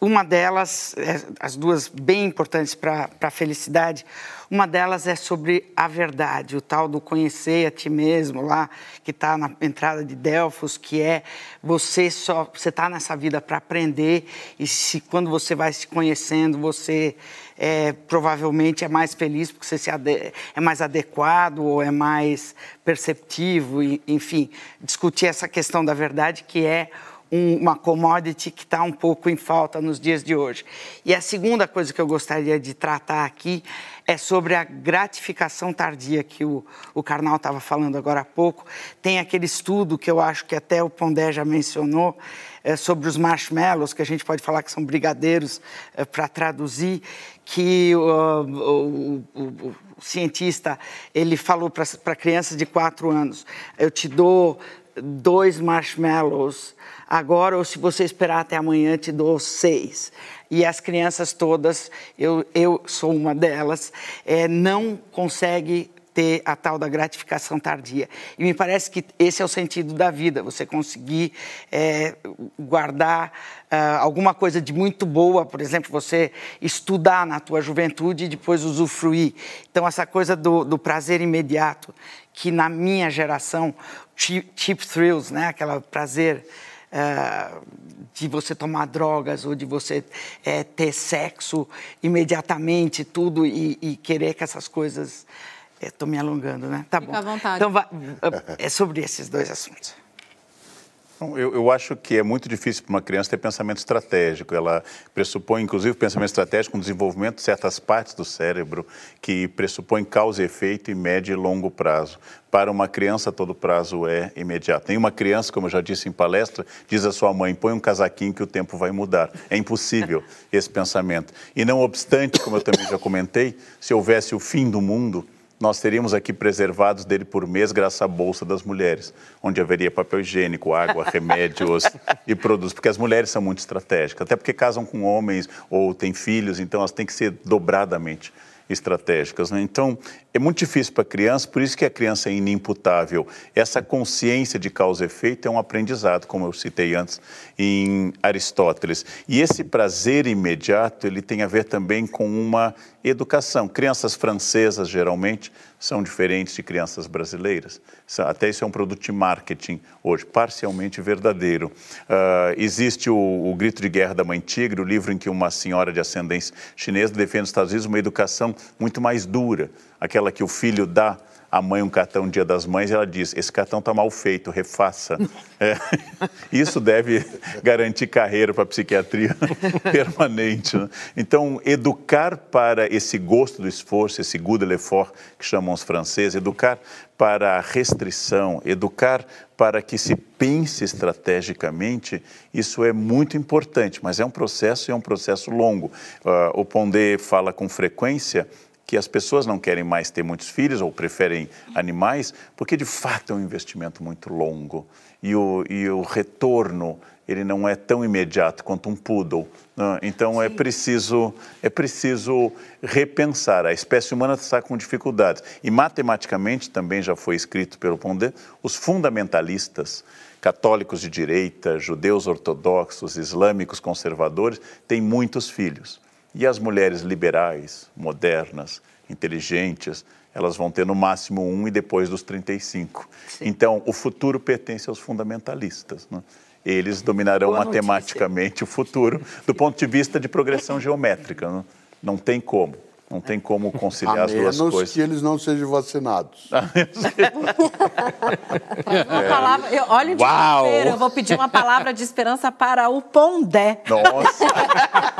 Speaker 5: Uma delas, é, as duas bem importantes para a felicidade, uma delas é sobre a verdade, o tal do conhecer a ti mesmo lá, que está na entrada de Delfos, que é você só você está nessa vida para aprender e se quando você vai se conhecendo você é, provavelmente é mais feliz porque você é mais adequado ou é mais perceptivo, e, enfim, discutir essa questão da verdade que é um, uma commodity que está um pouco em falta nos dias de hoje. E a segunda coisa que eu gostaria de tratar aqui é sobre a gratificação tardia que o, o Karnal estava falando agora há pouco. Tem aquele estudo que eu acho que até o Pondé já mencionou, é, sobre os marshmallows, que a gente pode falar que são brigadeiros é, para traduzir, que uh, o, o, o, cientista ele falou para crianças de 4 anos: eu te dou dois marshmallows agora, ou se você esperar até amanhã, te dou seis. E as crianças todas, eu, eu sou uma delas, é, não consegue ter a tal da gratificação tardia. E me parece que esse é o sentido da vida, você conseguir é, guardar uh, alguma coisa de muito boa, por exemplo, você estudar na tua juventude e depois usufruir. Então, essa coisa do, do prazer imediato, que na minha geração, cheap, thrills, né? aquela prazer... Uh, de você tomar drogas ou de você é, ter sexo imediatamente, tudo, e, e, querer que essas coisas Estou me alongando, né? Tá
Speaker 1: Fica
Speaker 5: bom.
Speaker 1: à vontade.
Speaker 5: Então, vai, é sobre esses dois assuntos.
Speaker 2: Eu, eu, acho que é muito difícil para uma criança ter pensamento estratégico. Ela pressupõe, inclusive, pensamento estratégico, um desenvolvimento de certas partes do cérebro que pressupõe causa e efeito em médio e longo prazo. Para uma criança, todo prazo é imediato. Tem uma criança, como eu já disse em palestra, diz a sua mãe: põe um casaquinho que o tempo vai mudar. É impossível esse pensamento. E não obstante, como eu também já comentei, se houvesse o fim do mundo, nós teríamos aqui preservados dele por mês graças à Bolsa das Mulheres, onde haveria papel higiênico, água, remédios e produtos, porque as mulheres são muito estratégicas, até porque casam com homens ou têm filhos, então elas têm que ser dobradamente estratégicas. Né? Então, é muito difícil para a criança, por isso que a criança é inimputável. Essa consciência de causa e efeito é um aprendizado, como eu citei antes em Aristóteles. E esse prazer imediato, ele tem a ver também com uma educação. Crianças francesas, geralmente, são diferentes de crianças brasileiras. Até isso é um produto de marketing hoje, parcialmente verdadeiro. Uh, existe o, o, Grito de Guerra da Mãe Tigre, o livro em que uma senhora de ascendência chinesa defende nos Estados Unidos uma educação muito mais dura, aquela que o filho dá a mãe um cartão Dia das Mães, ela diz: esse cartão está mal feito, refaça. É, isso deve garantir carreira para a psiquiatria permanente. Né? Então, educar para esse gosto do esforço, esse goût de l'effort que chamam os franceses, educar para a restrição, educar para que se pense estrategicamente, isso é muito importante, mas é um processo e é um processo longo. Uh, o Pondé fala com frequência que as pessoas não querem mais ter muitos filhos ou preferem animais, porque de fato é um investimento muito longo e o, e o retorno ele não é tão imediato quanto um poodle. Né? Então é preciso é preciso repensar. A espécie humana está com dificuldades e matematicamente também já foi escrito pelo Pondé os fundamentalistas católicos de direita, judeus ortodoxos, islâmicos conservadores têm muitos filhos e as mulheres liberais, modernas, inteligentes, elas vão ter no máximo um e depois dos 35. Sim. Então, o futuro pertence aos fundamentalistas. Né? Eles dominarão Boa matematicamente notícia. o futuro do ponto de vista de progressão geométrica. Né? Não tem como. Não tem como conciliar
Speaker 3: a
Speaker 2: as duas
Speaker 3: coisas. A
Speaker 2: menos
Speaker 3: que eles não sejam vacinados.
Speaker 1: uma palavra, eu, olha de
Speaker 2: Uau!
Speaker 1: eu vou pedir uma palavra de esperança para o Pondé.
Speaker 2: Nossa!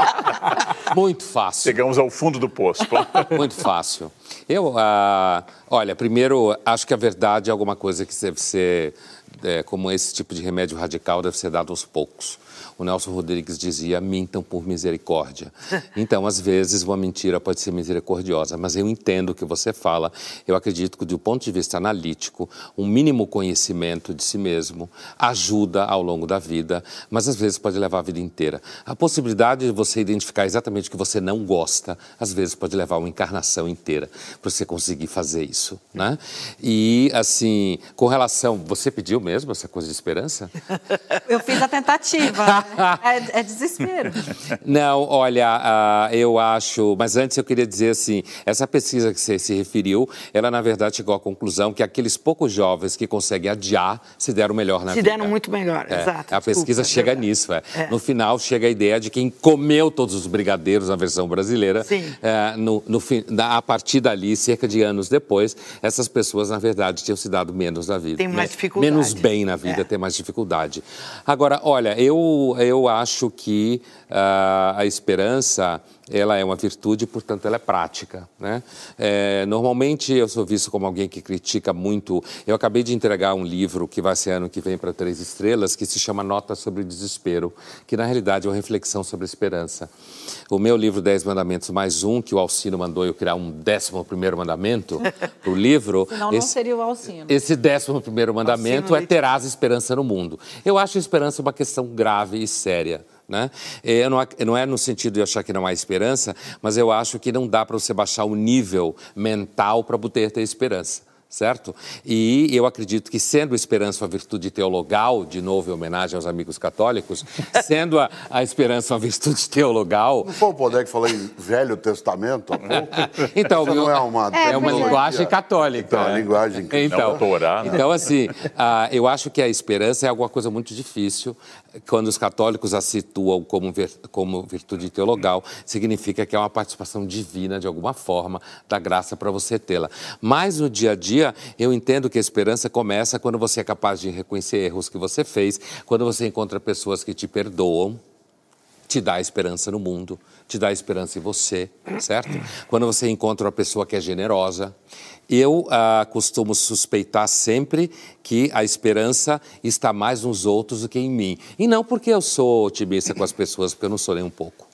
Speaker 4: Muito fácil.
Speaker 2: Chegamos ao fundo do poço.
Speaker 4: Muito fácil. Eu, uh, olha, primeiro, acho que a verdade é alguma coisa que deve ser, é, como esse tipo de remédio radical, deve ser dado aos poucos o Nelson Rodrigues dizia: mintam por misericórdia. Então, às vezes, uma mentira pode ser misericordiosa, mas eu entendo o que você fala. Eu acredito que, do ponto de vista analítico, um mínimo conhecimento de si mesmo ajuda ao longo da vida, mas às vezes pode levar a vida inteira. A possibilidade de você identificar exatamente o que você não gosta, às vezes pode levar uma encarnação inteira para você conseguir fazer isso, né? E, assim, com relação. Você pediu mesmo essa coisa de esperança?
Speaker 1: Eu fiz a tentativa. É, é desespero.
Speaker 4: Não, olha, uh, eu acho. Mas antes eu queria dizer assim: essa pesquisa que você se referiu, ela na verdade chegou à conclusão que aqueles poucos jovens que conseguem adiar se deram melhor na
Speaker 5: se
Speaker 4: vida.
Speaker 5: Se deram muito melhor,
Speaker 4: é,
Speaker 5: exato.
Speaker 4: A pesquisa
Speaker 5: desculpa,
Speaker 4: chega
Speaker 5: é
Speaker 4: nisso. É. No final chega a ideia de quem comeu todos os os brigadeiros na versão brasileira. É, no, no, a partir dali, cerca de anos depois, essas pessoas, na verdade, tinham se dado menos na vida.
Speaker 5: Tem mais né? dificuldade.
Speaker 4: Menos bem na vida, é. tem mais dificuldade. Agora, olha, eu, eu acho que uh, a esperança ela é uma virtude, portanto, ela é prática. Né? É, normalmente eu sou visto como alguém que critica muito. Eu acabei de entregar um livro que vai ser ano que vem para Três Estrelas, que se chama Nota sobre Desespero, que na realidade é uma reflexão sobre esperança. O meu livro Dez Mandamentos mais um, que o Alcino mandou eu criar um décimo primeiro mandamento para o livro.
Speaker 1: Senão esse, não seria o Alcino.
Speaker 4: Esse décimo primeiro mandamento Alcino é terás esperança no mundo. Eu acho a esperança uma questão grave e séria. Né? É, não, não é no sentido de achar que não há esperança, mas eu acho que não dá para você baixar o nível mental para poder ter esperança certo? E eu acredito que, sendo a esperança uma virtude teologal, de novo em homenagem aos amigos católicos, sendo a, a esperança uma virtude teologal.
Speaker 3: Não foi o poder que falou em Velho Testamento há pouco?
Speaker 4: Então, não é uma, é, é uma linguagem católica.
Speaker 3: Então, é. linguagem
Speaker 4: então, é então, assim, uh, eu acho que a esperança é alguma coisa muito difícil. Quando os católicos a situam como, vir, como virtude teologal, significa que é uma participação divina, de alguma forma, da graça para você tê-la. Mas no dia a dia, eu entendo que a esperança começa quando você é capaz de reconhecer erros que você fez, quando você encontra pessoas que te perdoam, te dá esperança no mundo, te dá esperança em você, certo? Quando você encontra uma pessoa que é generosa. Eu ah, costumo suspeitar sempre que a esperança está mais nos outros do que em mim. E não porque eu sou otimista com as pessoas, porque eu não sou nem um pouco.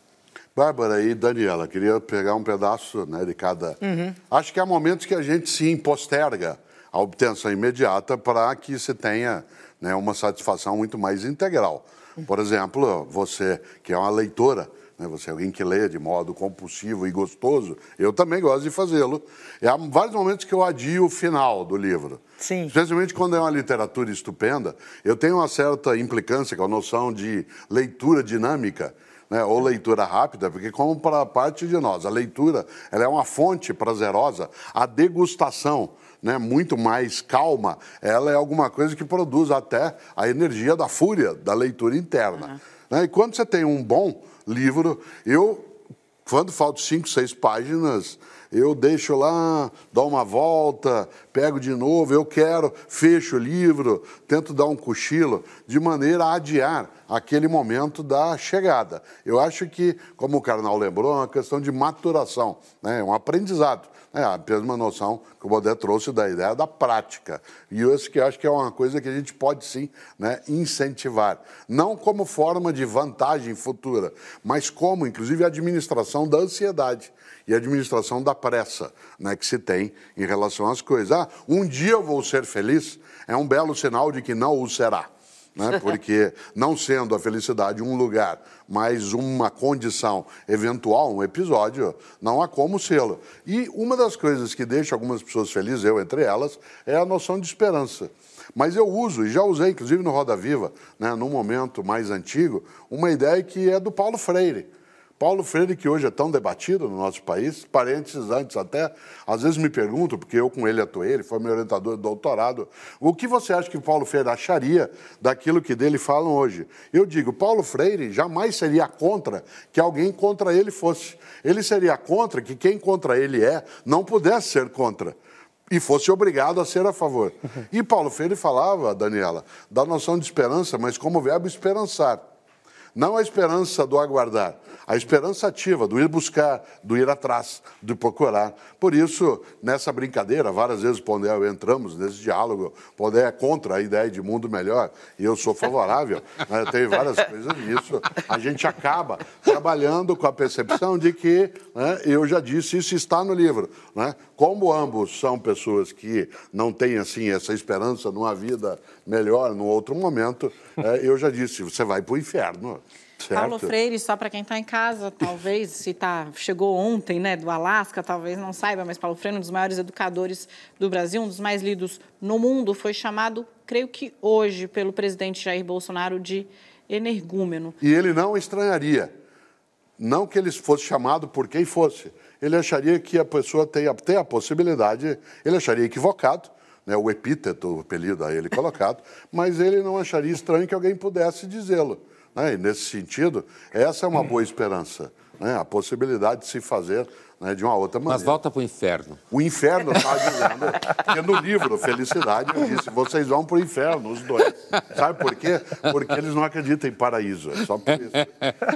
Speaker 3: Bárbara e Daniela, queria pegar um pedaço né, de cada. Uhum. Acho que há momentos que a gente sim posterga a obtenção imediata para que se tenha né, uma satisfação muito mais integral. Por exemplo, você que é uma leitora, né, você é alguém que lê de modo compulsivo e gostoso, eu também gosto de fazê-lo. E há vários momentos que eu adio o final do livro.
Speaker 5: Sim.
Speaker 3: Especialmente quando é uma literatura estupenda, eu tenho uma certa implicância com a noção de leitura dinâmica né, ou leitura rápida, porque como para parte de nós, a leitura ela é uma fonte prazerosa, a degustação né, muito mais calma, ela é alguma coisa que produz até a energia da fúria da leitura interna. Uhum. Né? E quando você tem um bom livro, eu, quando faltam cinco, seis páginas, eu deixo lá, dou uma volta, pego de novo, eu quero, fecho o livro, tento dar um cochilo, de maneira a adiar aquele momento da chegada. Eu acho que, como o Carnal lembrou, é uma questão de maturação, né? é um aprendizado. É a mesma noção que o Bodé trouxe da ideia da prática. E isso que acho que é uma coisa que a gente pode sim né, incentivar. Não como forma de vantagem futura, mas como, inclusive, administração da ansiedade e administração da pressa né, que se tem em relação às coisas. Ah, um dia eu vou ser feliz é um belo sinal de que não o será. Né? Porque, não sendo a felicidade um lugar, mas uma condição eventual, um episódio, não há como sê-lo. E uma das coisas que deixa algumas pessoas felizes, eu entre elas, é a noção de esperança. Mas eu uso, e já usei, inclusive no Roda Viva, né, num momento mais antigo, uma ideia que é do Paulo Freire. Paulo Freire, que hoje é tão debatido no nosso país, parênteses antes até, às vezes me pergunto, porque eu com ele atuei, ele foi meu orientador de doutorado, o que você acha que Paulo Freire acharia daquilo que dele falam hoje? Eu digo, Paulo Freire jamais seria contra que alguém contra ele fosse. Ele seria contra que quem contra ele é não pudesse ser contra e fosse obrigado a ser a favor. E Paulo Freire falava, Daniela, da noção de esperança, mas como verbo esperançar. Não a esperança do aguardar, a esperança ativa, do ir buscar, do ir atrás, do procurar. Por isso, nessa brincadeira, várias vezes Pondé eu entramos nesse diálogo. Pondé é contra a ideia de mundo melhor e eu sou favorável. né? Tem várias coisas nisso. A gente acaba trabalhando com a percepção de que, né, eu já disse, isso está no livro. Né? Como ambos são pessoas que não têm assim essa esperança numa vida melhor, num outro momento, é, eu já disse, você vai para o inferno. Certo.
Speaker 1: Paulo Freire, só para quem está em casa, talvez, se tá, chegou ontem, né, do Alasca, talvez não saiba, mas Paulo Freire, um dos maiores educadores do Brasil, um dos mais lidos no mundo, foi chamado, creio que hoje, pelo presidente Jair Bolsonaro de energúmeno.
Speaker 3: E ele não estranharia. Não que ele fosse chamado por quem fosse. Ele acharia que a pessoa tem até a possibilidade, ele acharia equivocado, né, o epíteto, o apelido a ele colocado, mas ele não acharia estranho que alguém pudesse dizê-lo. Né? E nesse sentido, essa é uma boa esperança. né, a possibilidade de se fazer né, de uma outra maneira.
Speaker 4: Mas volta para o inferno.
Speaker 3: O inferno está dizendo, porque no livro Felicidade eu disse, vocês vão para o inferno, os dois. Sabe por quê? Porque eles não acreditam em paraíso, é só por isso.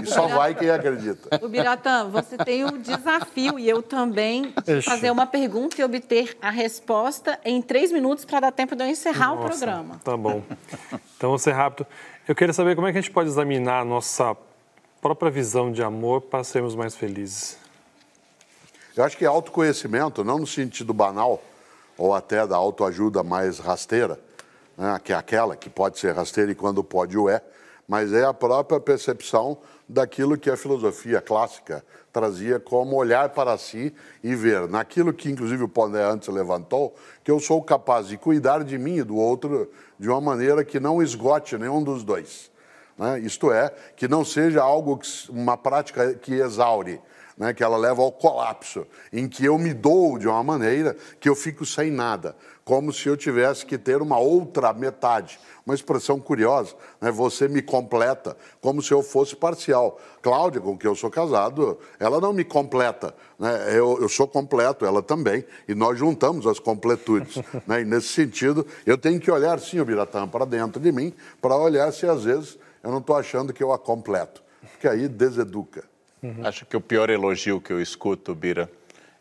Speaker 3: E só vai quem acredita.
Speaker 1: O Biratã, você tem o desafio, e eu também, de
Speaker 6: Ixi.
Speaker 1: fazer uma pergunta e obter a resposta em três minutos para dar tempo de eu encerrar o
Speaker 6: Nossa,
Speaker 1: programa.
Speaker 6: Tá bom. Então, vou ser rápido. Eu queria saber como é que a gente pode examinar a nossa própria visão de amor para sermos mais felizes.
Speaker 3: Eu acho que autoconhecimento, não no sentido banal, ou até da autoajuda mais rasteira, né, que é aquela que pode ser rasteira e quando pode o é, mas é a própria percepção daquilo que a filosofia clássica trazia como olhar para si e ver naquilo que inclusive o Pondé antes levantou, que eu sou capaz de cuidar de mim e do outro de uma maneira que não esgote nenhum dos dois. né? Isto é, que não seja algo, que- uma prática que exaure, né? que ela leva ao colapso, em que eu me dou de uma maneira que eu fico sem nada, como se eu tivesse que ter uma outra metade. Uma expressão curiosa, né? você me completa, como se eu fosse parcial. Cláudia, com quem eu sou casado, ela não me completa, né? eu, eu sou completo, ela também, e nós juntamos as completudes. né? E nesse sentido, eu tenho que olhar sim, o Biratã, para dentro de mim, para olhar se às vezes eu não estou achando que eu a completo, porque aí deseduca.
Speaker 2: Acho que o pior elogio que eu escuto, Bira,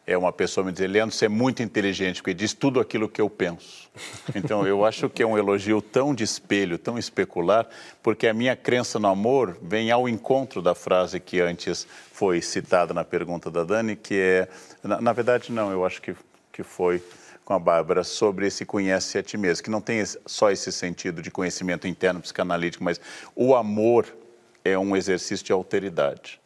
Speaker 2: é uma pessoa me dizer, Leandro, você é muito inteligente, porque diz tudo aquilo que eu penso. Então, eu acho que é um elogio tão de espelho, tão especular, porque a minha crença no amor vem ao encontro da frase que antes foi citada na pergunta da Dani, que é... Na, na verdade, não, eu acho que, que foi com a Bárbara sobre esse conhece a ti mesmo, que não tem só esse sentido de conhecimento interno psicanalítico, mas o amor é um exercício de alteridade.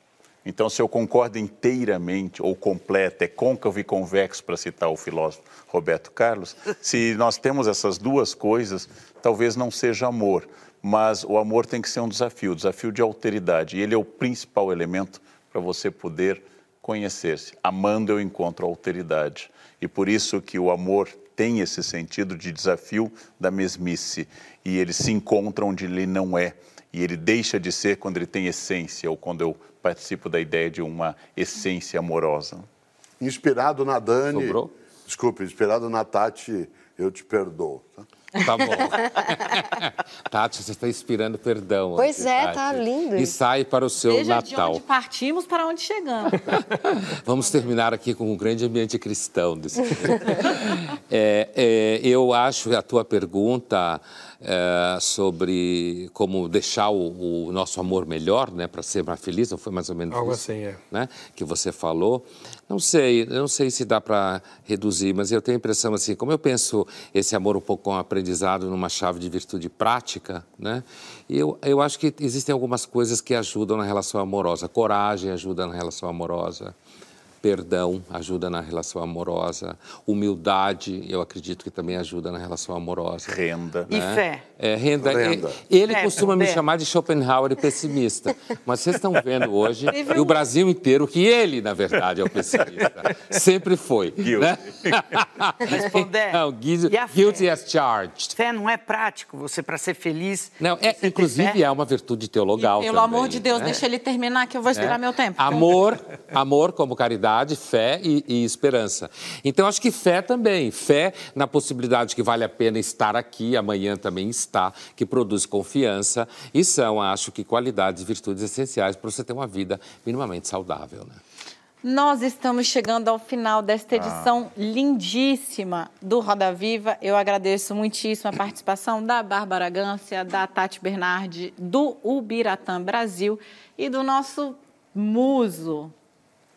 Speaker 2: Então, se eu concordo inteiramente ou completo, é côncavo e convexo, para citar o filósofo Roberto Carlos, se nós temos essas duas coisas, talvez não seja amor, mas o amor tem que ser um desafio, desafio de alteridade. E ele é o principal elemento para você poder conhecer-se. Amando eu encontro a alteridade. E por isso que o amor tem esse sentido de desafio da mesmice. E ele se encontra onde ele não é. E ele deixa de ser quando ele tem essência, ou quando eu participo da ideia de uma essência amorosa.
Speaker 3: Inspirado na Dani.
Speaker 4: Sobrou?
Speaker 3: Desculpe, inspirado na Tati, eu te perdoo. tá?
Speaker 4: Tá bom. Tati, você está inspirando perdão.
Speaker 7: Pois
Speaker 4: aqui,
Speaker 7: é,
Speaker 4: Tati.
Speaker 7: tá lindo
Speaker 4: E sai para o seu
Speaker 1: Veja de
Speaker 4: Natal.
Speaker 1: onde partimos para onde chegamos.
Speaker 4: Vamos terminar aqui com um grande ambiente cristão desse é, é, Eu acho que a tua pergunta é, sobre como deixar o, o nosso amor melhor, né, para ser mais feliz, não foi mais ou menos
Speaker 6: Algo
Speaker 4: isso,
Speaker 6: assim, é.
Speaker 4: né, que você falou. Não sei, não sei se dá para reduzir, mas eu tenho a impressão assim, como eu penso esse amor um pouco como aprendizado numa chave de virtude prática, né? Eu, eu acho que existem algumas coisas que ajudam na relação amorosa. Coragem ajuda na relação amorosa. Perdão ajuda na relação amorosa. Humildade, eu acredito que também ajuda na relação amorosa.
Speaker 2: Renda.
Speaker 5: E
Speaker 4: né?
Speaker 5: fé.
Speaker 4: É, renda.
Speaker 3: Renda.
Speaker 4: E- Ele
Speaker 5: É,
Speaker 4: costuma me
Speaker 5: é.
Speaker 4: chamar de Schopenhauer e pessimista. Mas vocês estão vendo hoje, e o Brasil inteiro, que ele, na verdade, é o pessimista. Sempre foi.
Speaker 2: Guilty.
Speaker 4: Né?
Speaker 5: Responder.
Speaker 4: Não, guilty,
Speaker 5: E
Speaker 4: guilty as charged.
Speaker 5: Fé não é prático, você para ser feliz.
Speaker 4: Não, é, inclusive é uma virtude teologal.
Speaker 1: E, pelo
Speaker 4: também,
Speaker 1: amor de Deus,
Speaker 4: né?
Speaker 1: deixa ele terminar que eu vou esperar
Speaker 4: É.
Speaker 1: meu tempo.
Speaker 4: Amor, amor como caridade, fé e, e esperança. Então, acho que fé também. Fé na possibilidade que vale a pena estar aqui, amanhã também está, que produz confiança. E são, acho que, qualidades e virtudes essenciais para você ter uma vida minimamente saudável. Né?
Speaker 1: Nós estamos chegando ao final desta
Speaker 4: Ah.
Speaker 1: edição lindíssima do Roda Viva. Eu agradeço muitíssimo a participação da Bárbara Gância, da Tati Bernardi, do Ubiratã Brasil e do nosso muso,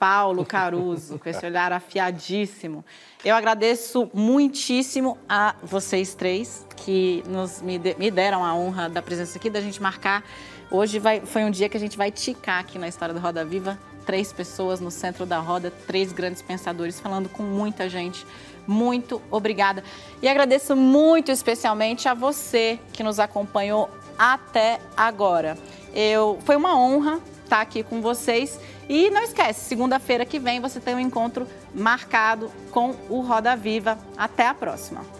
Speaker 1: Paulo Caruso, com esse olhar afiadíssimo. Eu agradeço muitíssimo a vocês três que nos, me, de- me deram a honra da presença aqui, da gente marcar. Hoje vai, foi um dia que a gente vai ticar aqui na história do Roda Viva. Três pessoas no centro da roda, três grandes pensadores falando com muita gente. Muito obrigada. E agradeço muito especialmente a você que nos acompanhou até agora. Eu, foi uma honra estar aqui com vocês. E não esquece, segunda-feira que vem você tem um encontro marcado com o Roda Viva. Até a próxima.